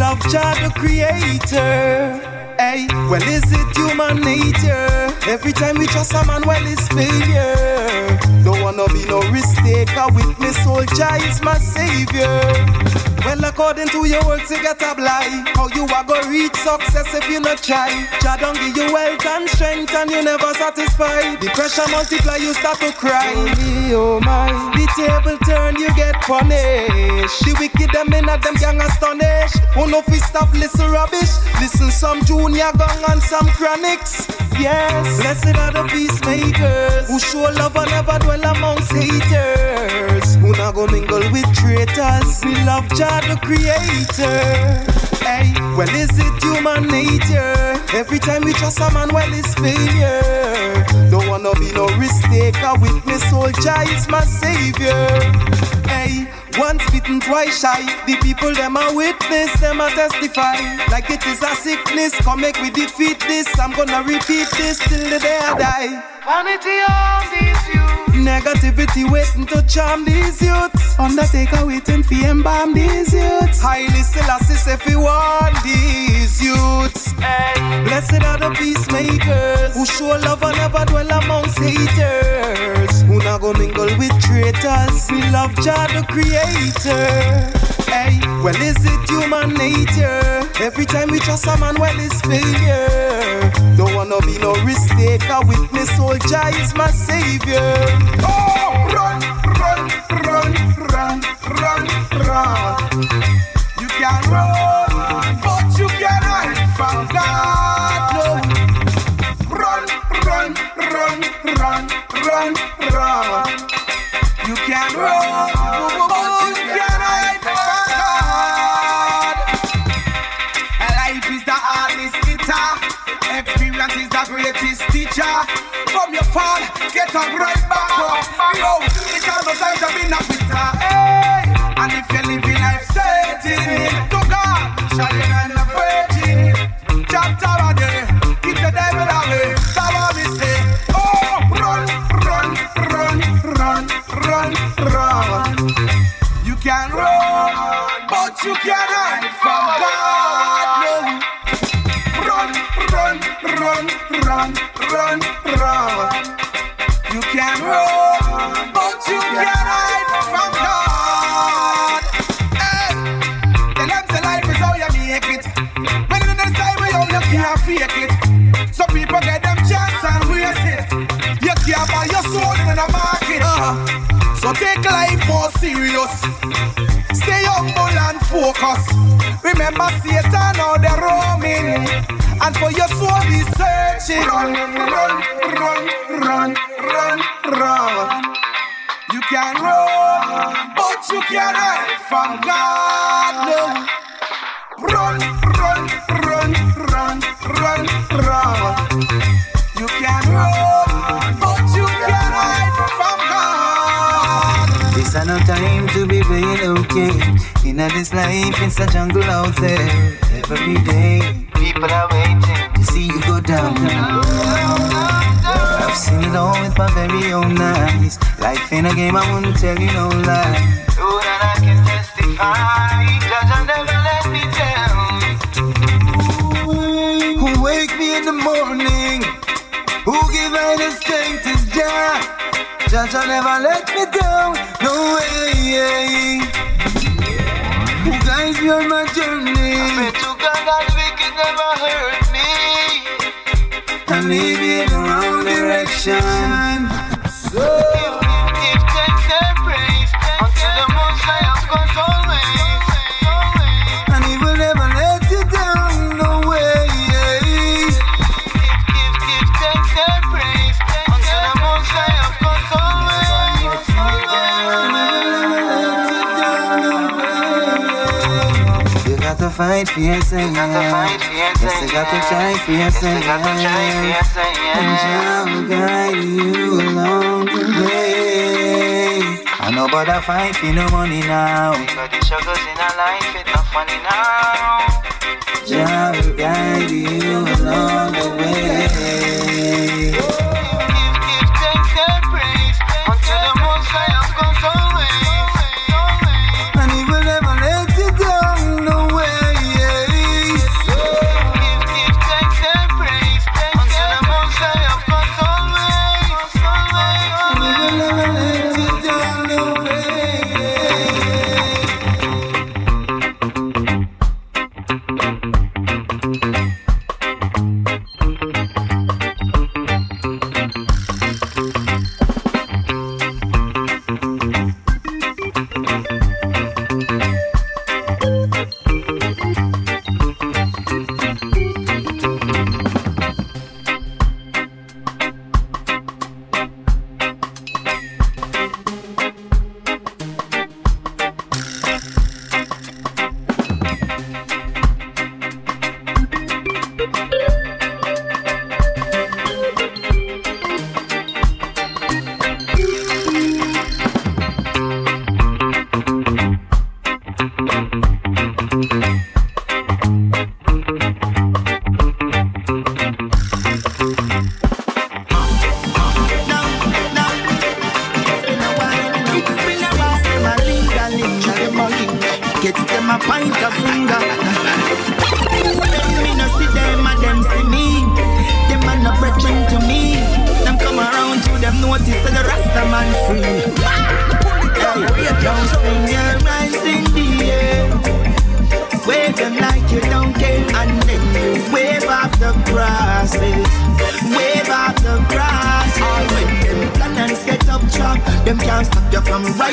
love Jah the Creator. Hey, well is it human nature? Every time we trust a man, well it's failure. Don't wanna be no risk taker. Witness, soul Jah is my savior. Well, according to your words, you get a blind. How you a go reach success if you not try? Jah don't give you wealth and strength, and you never satisfied. The pressure multiply, you start to cry. Oh me, oh my, the table turn, you get punished. The wicked them in them gang astonished. Oh no, fi stop listen rubbish. Listen some junior gang and some chronics. Yes, blessed are the peacemakers who show love and never dwell amongst haters. Who not go mingle with traitors. We love Jah the Creator. Hey, well is it human nature? Every time we trust a man, well it's failure. Don't wanna be no risk taker. Witness, Jah is my savior. Hey. Once bitten, twice shy. The people them a witness, them a testify. Like it is a sickness, come make we defeat this. I'm gonna repeat this till the day I die. Vanity on these youths. Negativity waiting to charm these youths. Undertaker waiting for embalm these youths. Haile Selassie if you want these youths. Blessed are the peacemakers who show love and never dwell amongst haters. Not go mingle with traitors. We love Jah the Creator. Hey, well is it human nature? Every time we trust a man, well it's failure. Don't wanna be no risk taker. Witness, soul Jah is my savior. Oh, run, run, run, run, run, run. You can run, run, run. You can run, you hide from. Life is the hardest. Experience is the greatest teacher. From your fall, get up right back up. Yo, the time to be a quitter. Hey, and if you're living life setting run, run. You can run, but you can't hide from God. No. Run, run, run, run, run, run. You can run, but you can't hide from God. Hey, tell them say life is how you make it. When time we how you can't fake it. Some people get them chance and waste it. You can't buy your soul in the market. Uh, Take life more serious. Stay humble and focus. Remember Satan out there roaming. And for your soul be searching. Run, run, run, run, run, run. You can run, but you hide from God. No. No time to be playing okay. In this life, it's a jungle out there. Every day, people are waiting to see you go down. I've seen it all with my very own eyes. Life in a game, I wouldn't tell you no lie. So that I can testify. Judge, never let me down. Who wake me in the morning? Who give I the strength is Jah. Judge, never let me down. No way. Who guides me on my journey? I pray to God that wicked never hurt me. Me in the wrong direction. Fight for yourself. Yes, you got to try for yourself. And will guide you along the way. I know about a fight for no money now. But the struggles in our life, it's not funny now. Jah will guide you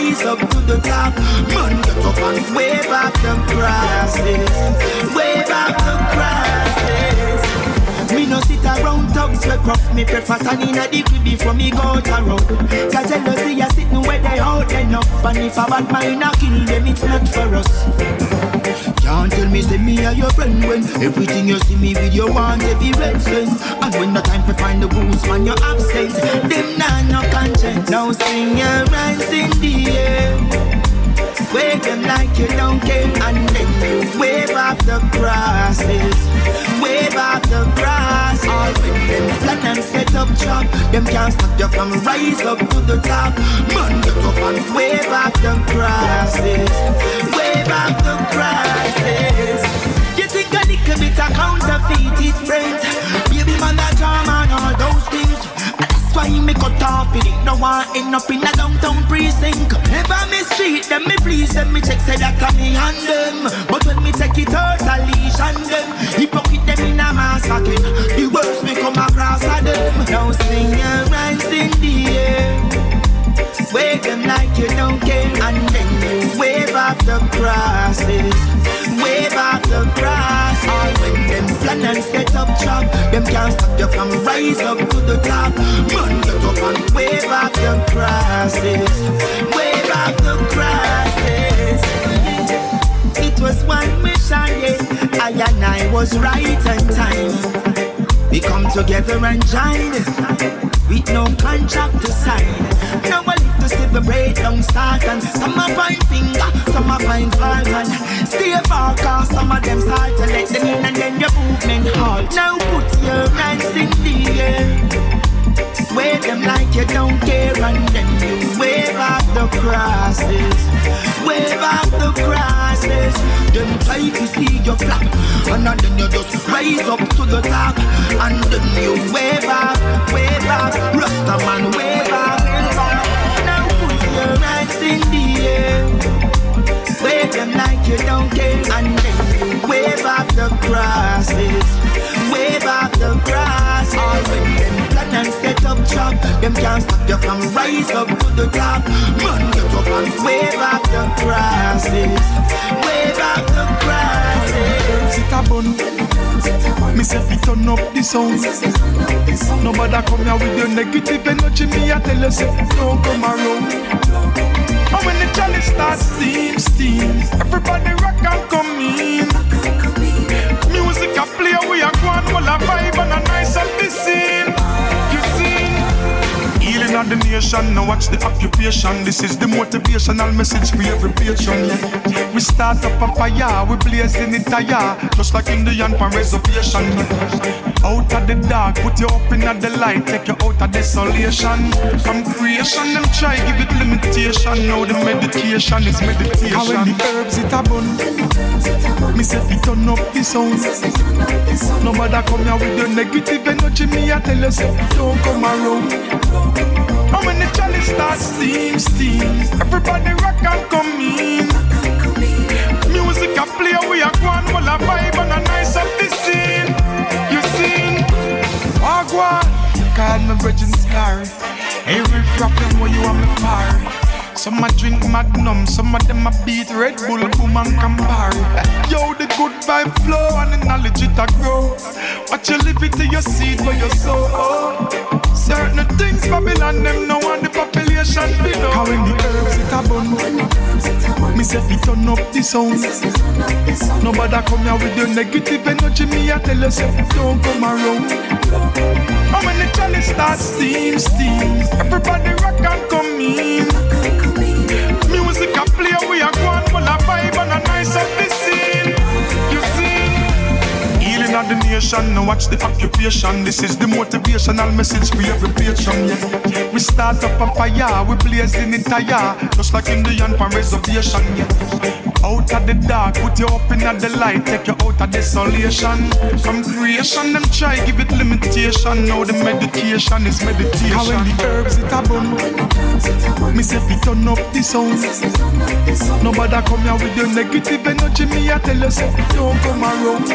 rise up to the top. Man, get up and wave off the grasses. Wave off the grasses. Me no sit around thugs we gruff Me prefer stand inna the crib before me go out around Cause jealousy a sitting where they out enough And if a bad mind a kill them it's not for us Can't tell me say me are your friend when Everything you see me with you want every red sense And when the time to find the goose man you're absent Them nah no conscience. Now sing your rhymes in the air. Wave them like you don't care And then you wave off the grasses Wave off the grass. All when them plan and set up trap Them can't stop you from rise up to the top. Man get up and wave off the grasses. Wave off the grasses. You think a little bit of counterfeit it friends. Baby man a charm and all those things why me cut off it. No one end up in a downtown precinct. Never me street them, me please them Me check say that I me and them. But when me take it out, I leash on them. Hypocrite them in a mass again The worst me come across of them. Now sing your rhymes in the air Wave them like you don't care, and then you wave off the crosses. Wave off the cross. All when them plan and set up trap, them can't stop you from rise up to the top. Man, get up and wave off the crosses. Wave off the crosses. It was one mission, yeah. I and I was right on time. We come together and join with no contract to sign. I live to celebrate don't start and some are find finger, some are find fault and stay far cause some of them start to let them in and then your movement halt. Now put your hands in the air. Wave them like you don't care and then you wave off the crosses. Wave off the crosses. Them try to see your flap and then you just rise up to the top and then you wave off, wave off. Rasta man, wave off. Now put your hands in the air. Wave them like you don't care and then you wave off the crosses. Wave off the crosses. And set up trap, them can't stop you from rise up to the top. Man, get up and wave off the crosses. Wave off the crosses. Sit a bun. Me say fi turn up the sound. Nobody come here with your negative energy. Me I tell you say don't come around. And when the chalice starts steam, steam, everybody rock and come in. Music a play, we a go and all a vibe and a nice up the scene. Of the nation. Now watch the occupation. This is the motivational message for every patron. Yeah. We start up a fire, we blazing it higher, just like Indian pan reservation. Out of the dark, put you up in the light, take you out of desolation. From creation, them try give it limitation. Now the medication is meditation. How when the herbs it a bun, me say fi turn up the sound. Matter come here with your negative energy, me I tell you say don't come around. And when the chalice starts steam, steam, everybody rock and come in. Music a play, we a go and all a vibe and a nice up the scene. You seen? Wagwan, call me Virgin Scar. Every them where you want me party. Some a drink Magnum, some of them a beat Red Bull, boom and Campari. Yo, the good vibe flow and the knowledge it a grow. Watch you live it till you see it where you sow. Oh. Certain things Babylon them know and the population feel. How in the herbs it a bun. Me say fi turn up the sound. Nobody come here with your negative energy. Me I tell you say don't come around. And when the chalice starts steam, steam, everybody rock and come in. Music a play, we a go and full of vibe and a nice up the scene. You see, healing of the nation. Now watch the occupation. This is the motivational message for every patron. Yeah. We start up a fire, we blazing it higher, just like Indian pan reservation. Yeah. Out of the dark, put you up in the light, take you out of desolation. From creation, them try give it limitation. Now the medication is meditation. How when the herbs it a bun, me say fi turn up the sound. Nobody come here with your negative energy. Me I tell you say don't come around.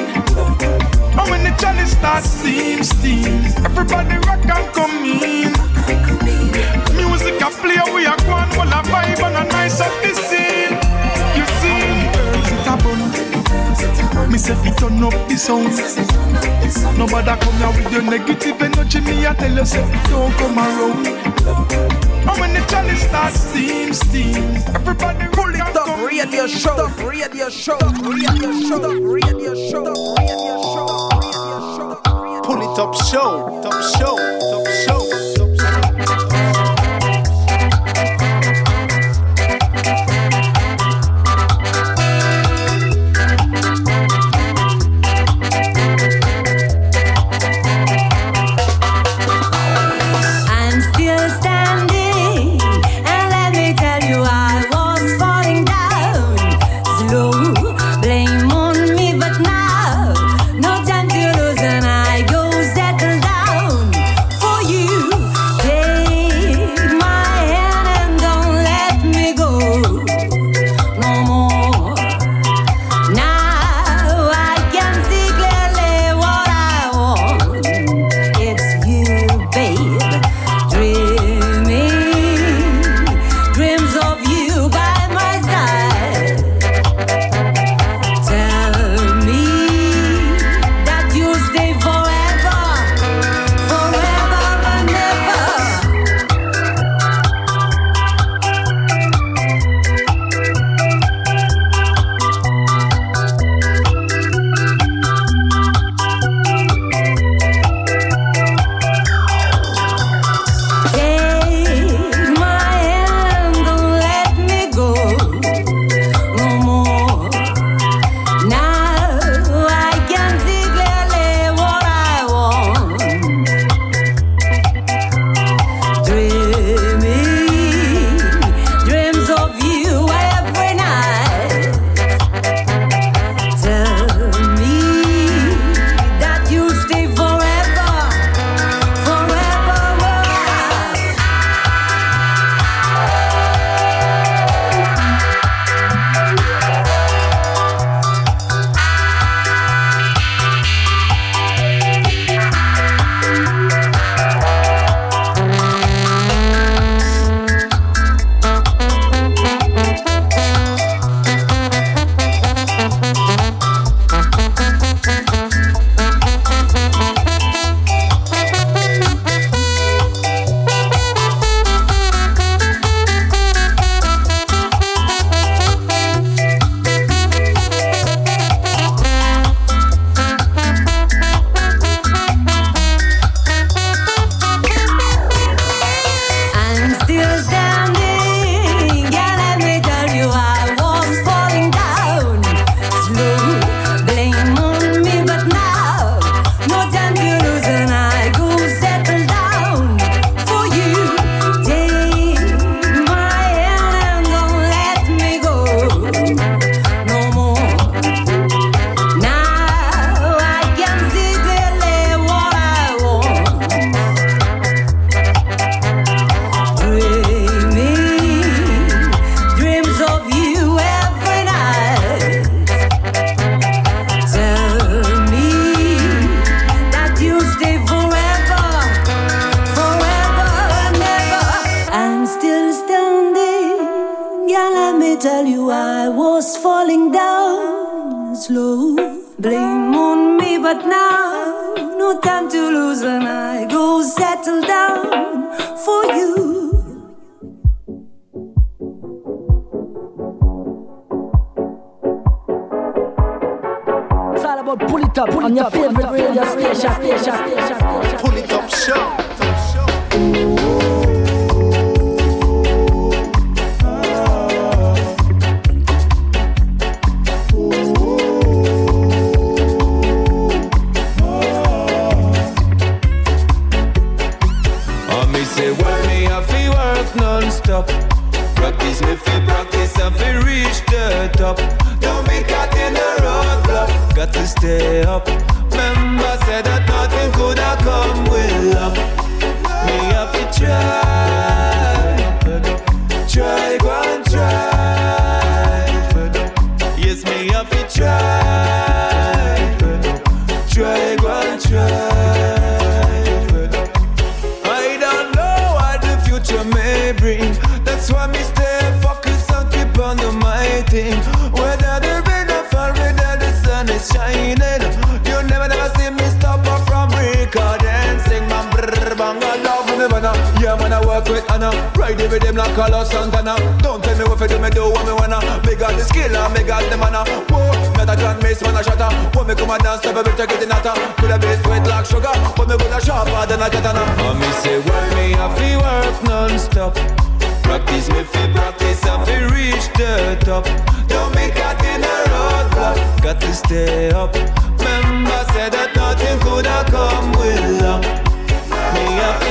And when the chalice starts steam, steam, everybody rock and come in. Music a play, we a go all a vibe and a Me say fi turn up the sound. Nobody come here with your negative energy. Me I tell you say don't come around. And when the chalice starts steam, steam, everybody pull it up. Radio show, radio show, radio show, radio show, radio show. Pull it up show, top show, top show.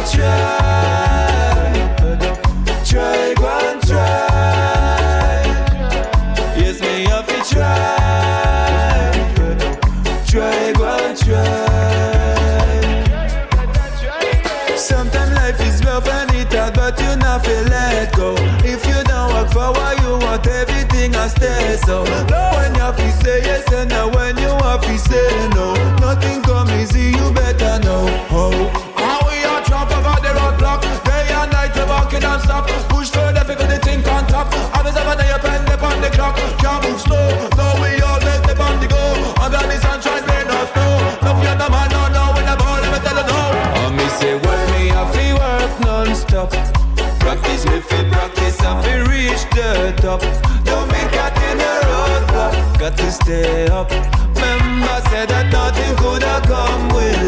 try. up. Don't be cat in the road, got to stay up. Remember, said that nothing could have come with.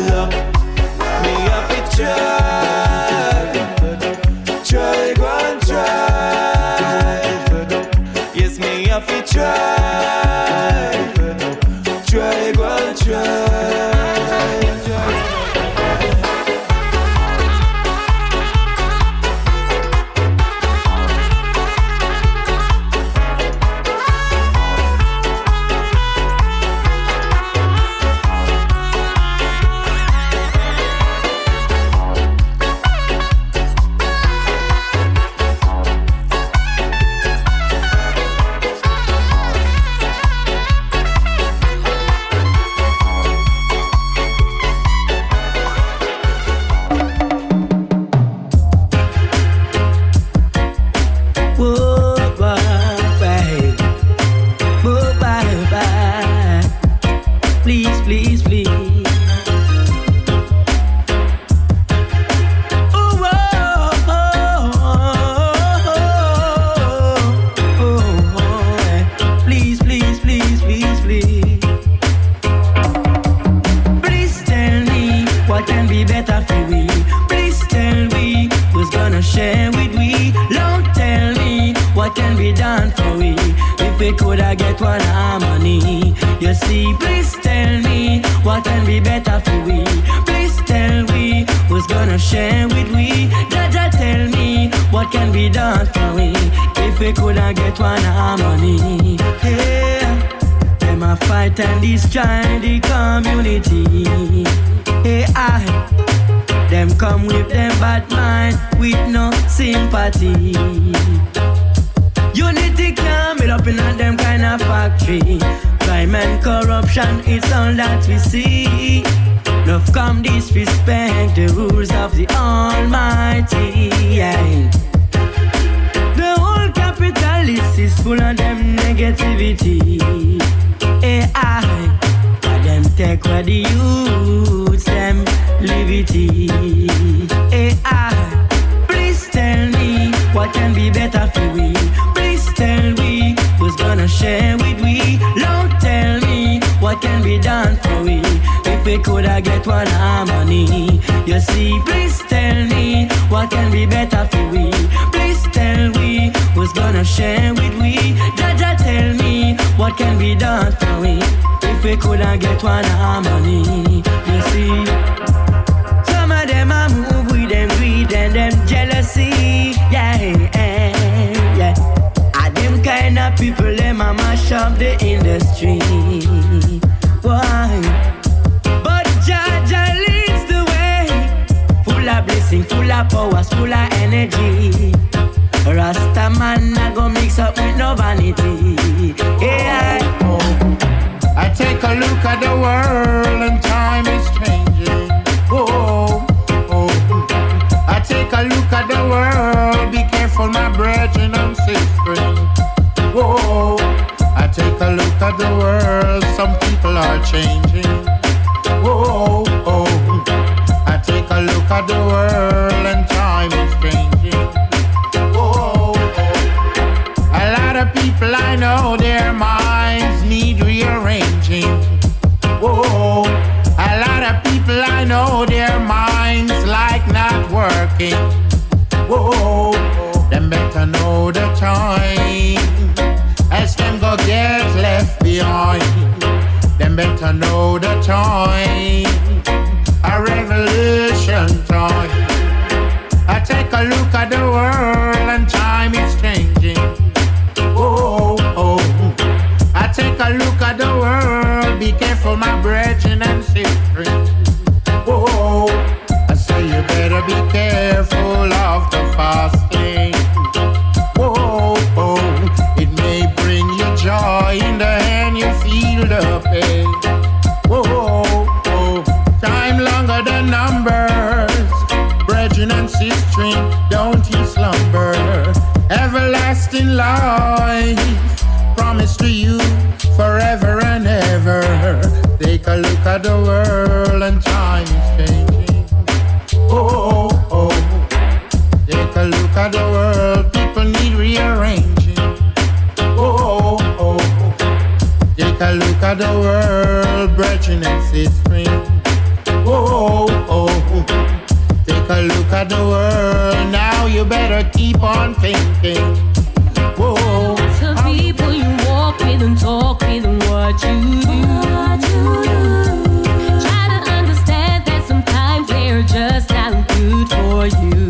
One harmony, you see. Some of them a move with them greed and them jealousy. Yeah, yeah, yeah. And them kind of people, them a mash up the industry. Why? But Jah Jah leads the way. Full of blessing, full of powers, full of energy. Rasta man, I go mix up with no vanity. Yeah. I take a look at the world and time is changing. Oh, oh. I take a look at the world. Be careful, my brethren and sisters. Whoa. I take a look at the world. Some people are changing. Whoa, oh. I take a look at the world and time is changing. Whoa, oh. A lot of people I know, their minds know, their minds like not working. Whoa, them better know the time as them go get left behind. Them better know the time, a revolution time. I take a look at the world and time is changing. Oh, oh. I take a look at the world. Be careful, my brethren and sisters. I say you better be careful of the fasting. Oh, oh. It may bring you joy in the hand you feel the pain. Oh, oh. Time longer than numbers. Brethren and sisters, don't you slumber. Everlasting life promised to you forever and ever. Take a look at the world a look at the world, brethren and sisters. Oh, oh, oh. Take a look at the world, now you better keep on thinking. Whoa. The people you walk with and talk with and what you do. Try to understand that sometimes they're just not good for you.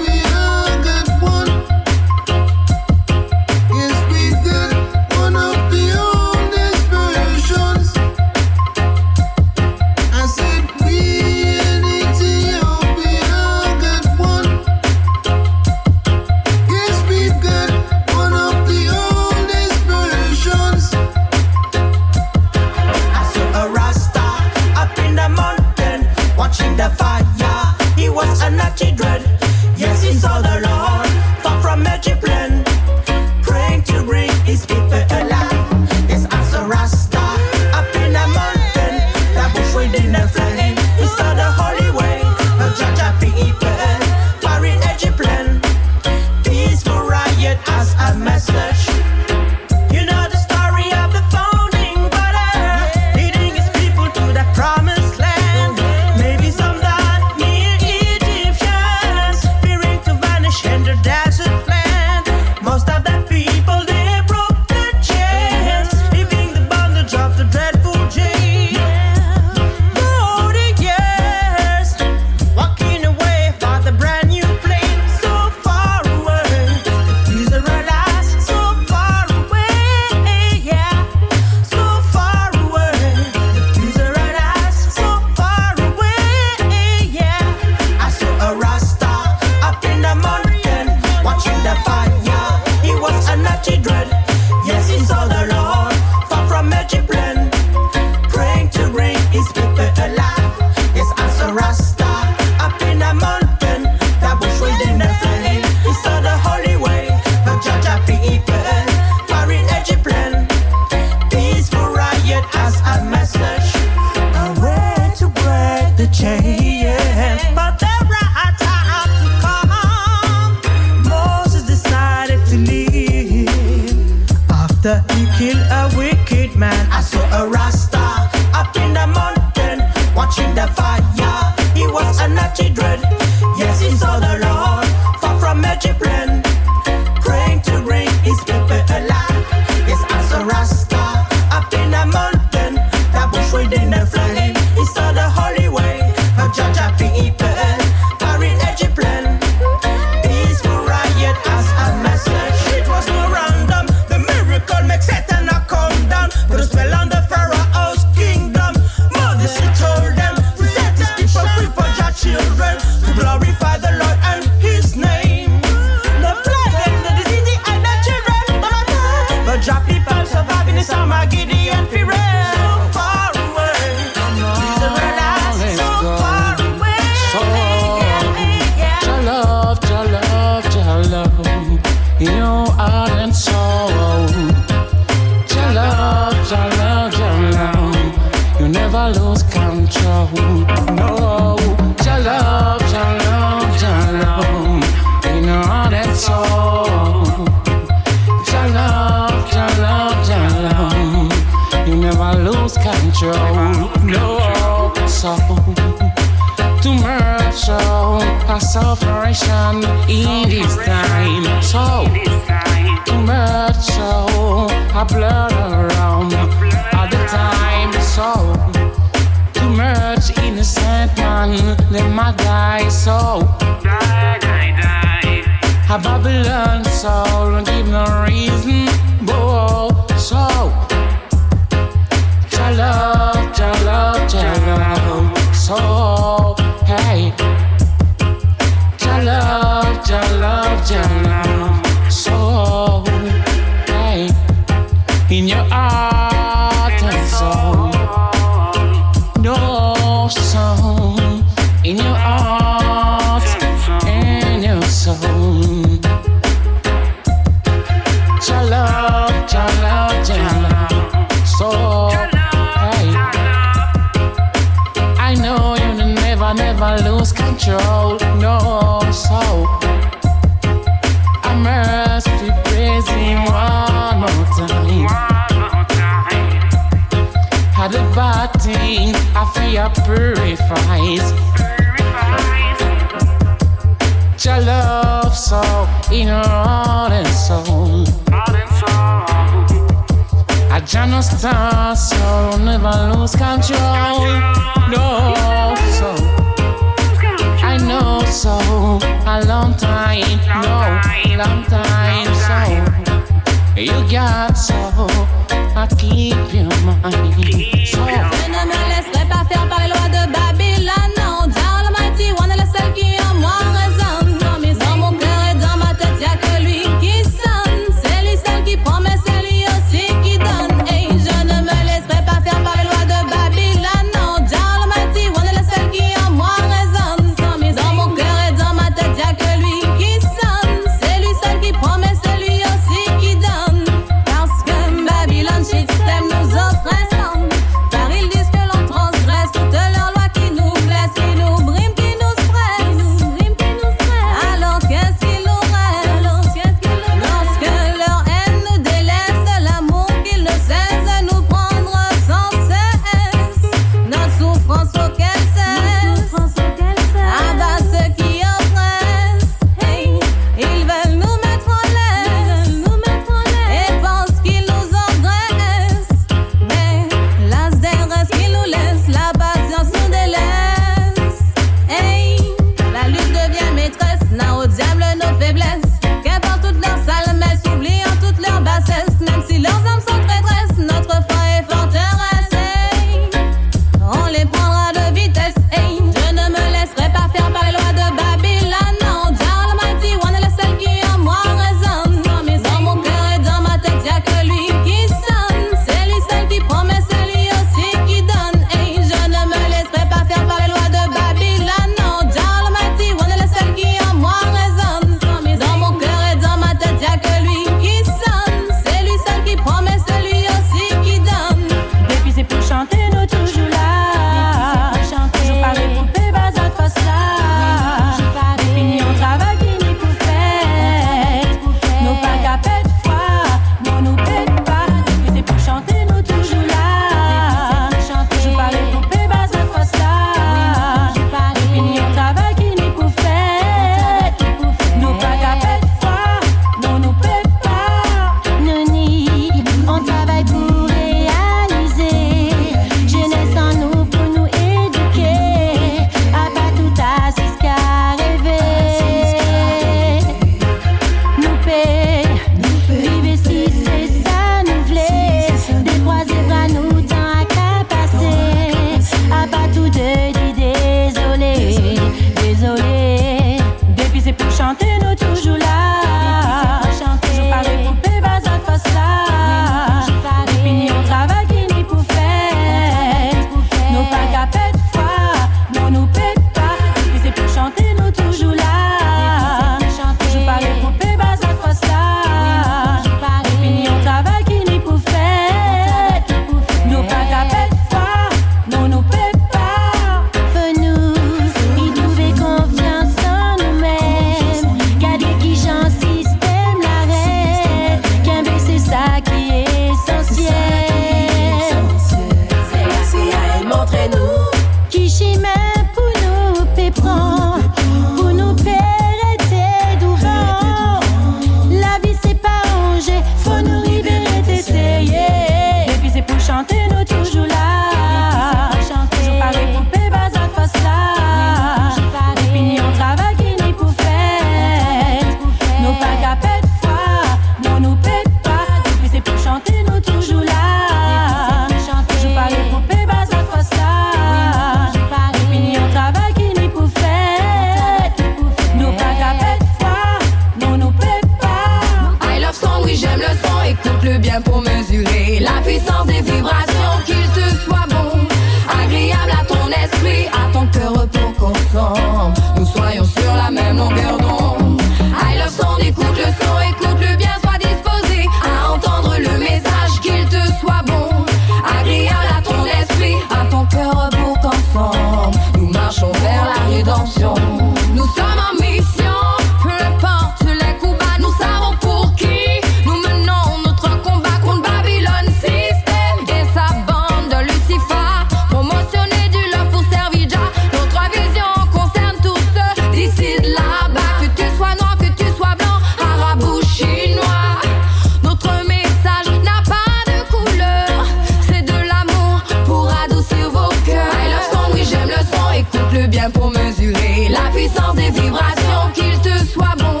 pour mesurer la puissance des vibrations, qu'il te soit bon,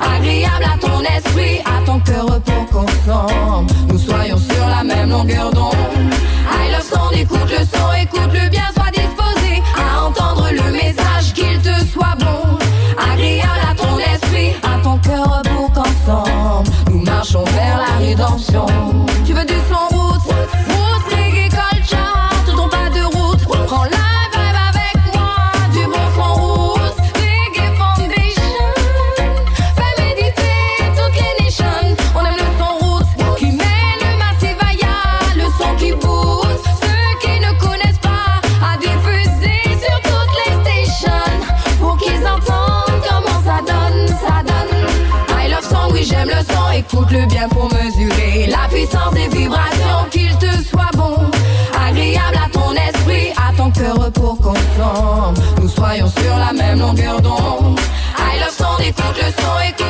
agréable à ton esprit, à ton cœur pour qu'ensemble nous soyons sur la même longueur d'onde. I love son, écoute le son, écoute le bien, sois disposé à entendre le message, qu'il te soit bon, agréable à ton esprit, à ton cœur pour qu'ensemble nous marchons vers la rédemption. nous soyons sur la même longueur d'onde. I love son écoute, le son écoute.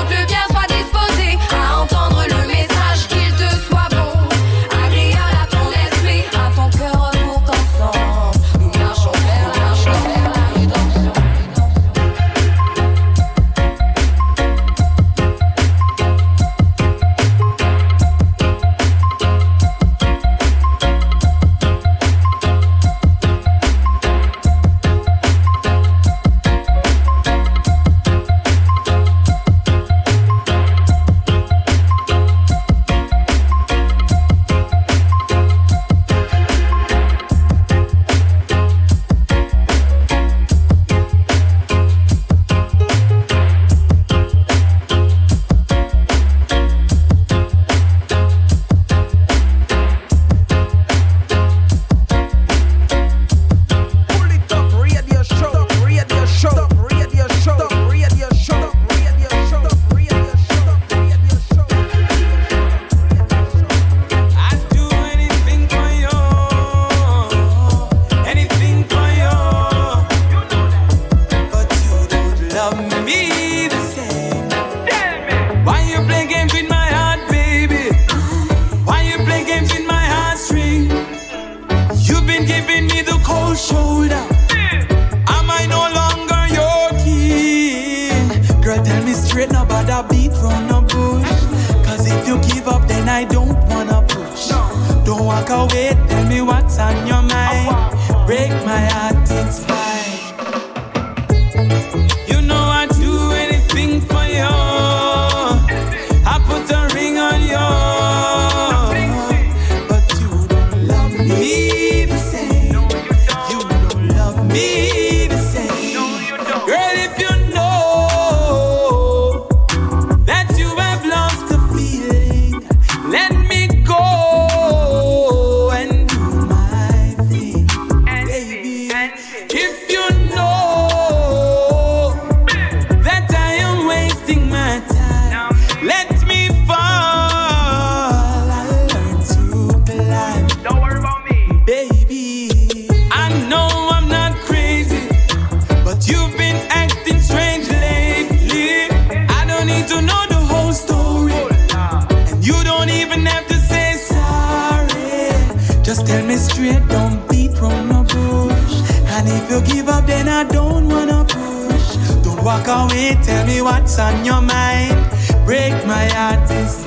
Tell me straight, don't beat from no bush. And if you give up, then I don't wanna push. Don't walk away, tell me what's on your mind. Break my heart, it's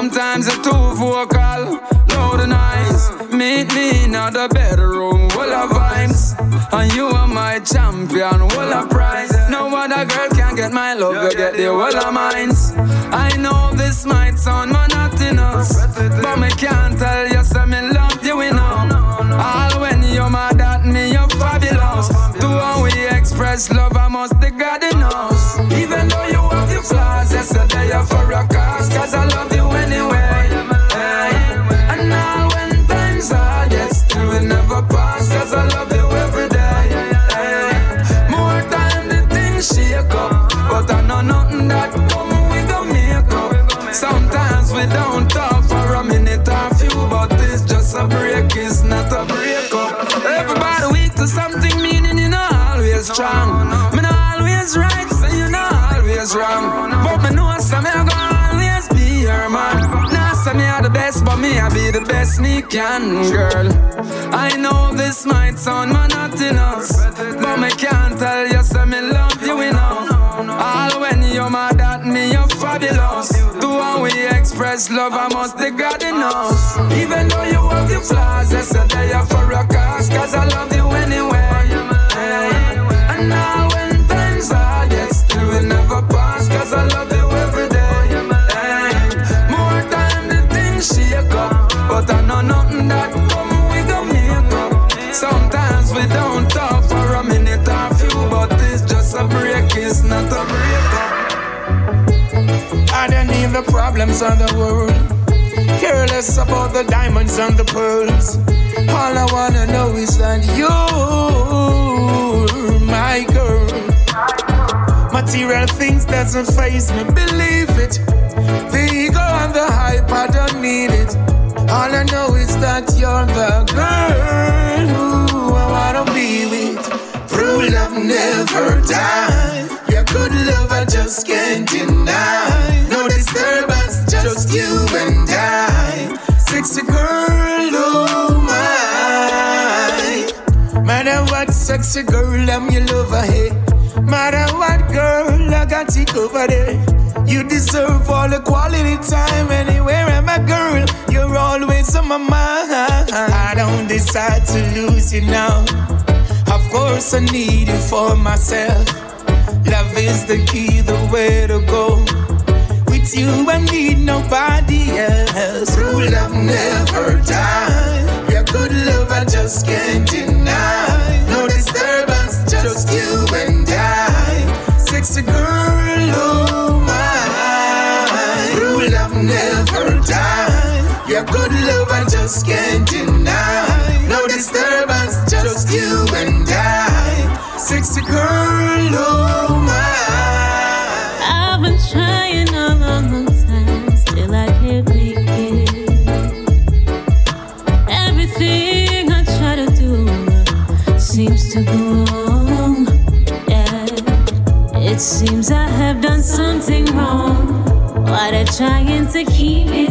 Sometimes I'm too vocal, loud and nice. Meet me in the bedroom, full of vibes. And you are my champion, full of prize. No other girl can get my love, you get the whole of mine. The best me can, girl. I know this might sound monotonous, but me can't tell you say me love you enough. All when you're mad at me, you're fabulous. The one we express love, I must be God enough. Even though you have your flaws, yesterday you're for a cause, cause I love you anyway. I the problems of the world. Careless about the diamonds and the pearls. All I wanna know is that you're my girl. Material things doesn't faze me, believe it. The ego and the hype, I don't need it. All I know is that you're the girl who I wanna be with. True love never dies. Your good love I just can't deny. You and I. Sexy girl, oh my. Matter what, sexy girl, I'm your lover, hey. Matter what, girl, I got you over there. You deserve all the quality time anywhere. I'm a girl, you're always on my mind. I don't decide to lose you now. Of course, I need you for myself. Love is the key, the way to go. With you, I need nobody else. True love never dies. Your good love, I just can't deny. No disturbance, just you and I. Sexy girl, oh my. True love never dies. Your good love, I just can't deny. To keep me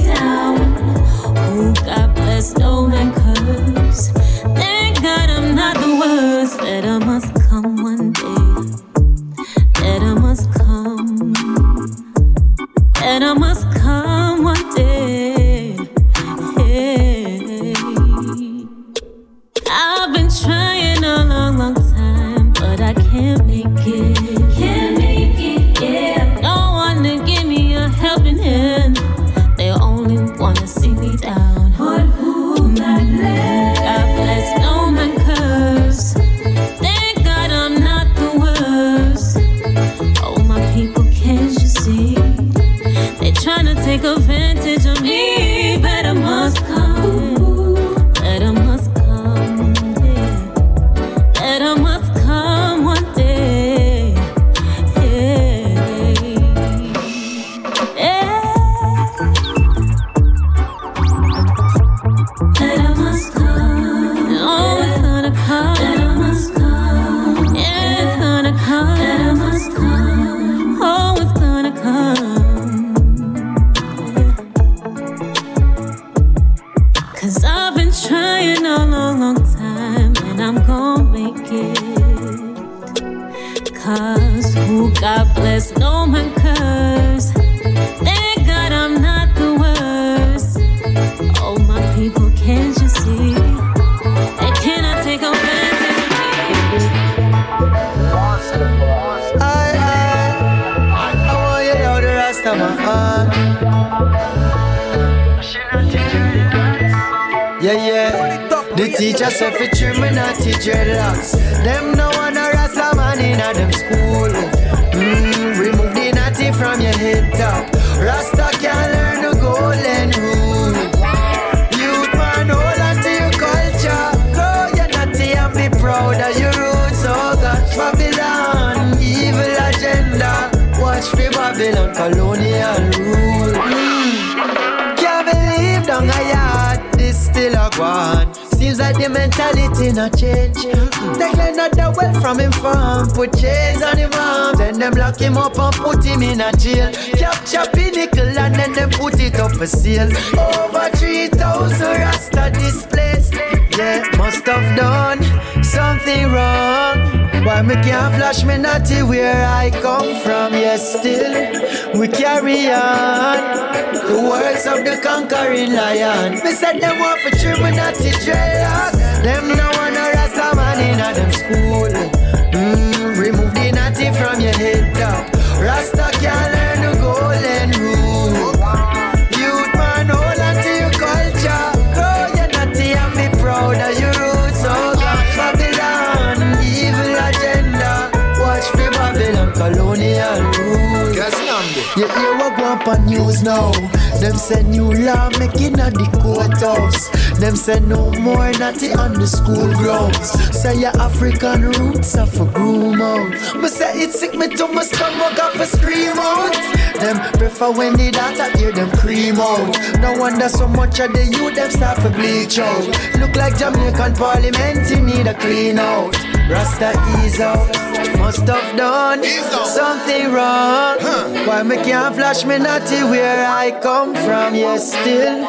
on news now. Them say new law making at the courthouse. Them say no more naughty on the school grounds. Say your African roots are for groom out. But say it sick me to my stomach off a scream out. Them prefer when they data hear them cream out. No wonder so much of the youth them start for bleach out. Look like Jamaican parliament, you need a clean out. Rasta ease out must have done something wrong. Huh. Why me can't flash me natty where I come from? Yes, still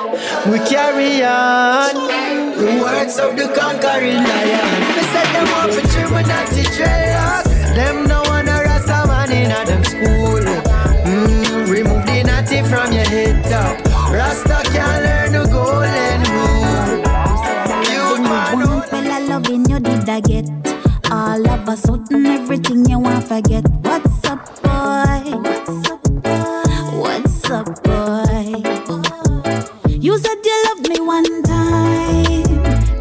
we carry on. The words of the conquering lion. Me set them up for Germanati dreadlock. Them no one a rasta man in them school. Mm, remove the natty from your head top. Rasta can learn the golden rule. You man, I loving you did I get all of us so everything you want, forget. What's up, boy? What's up, boy? You said you loved me one time.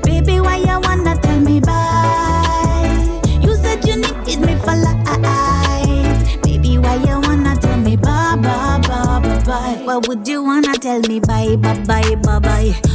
Baby, why you wanna tell me bye? You said you needed me for life. Baby, why you wanna tell me bye, bye, bye, bye, bye? Why would you wanna tell me bye, bye, bye, bye, bye?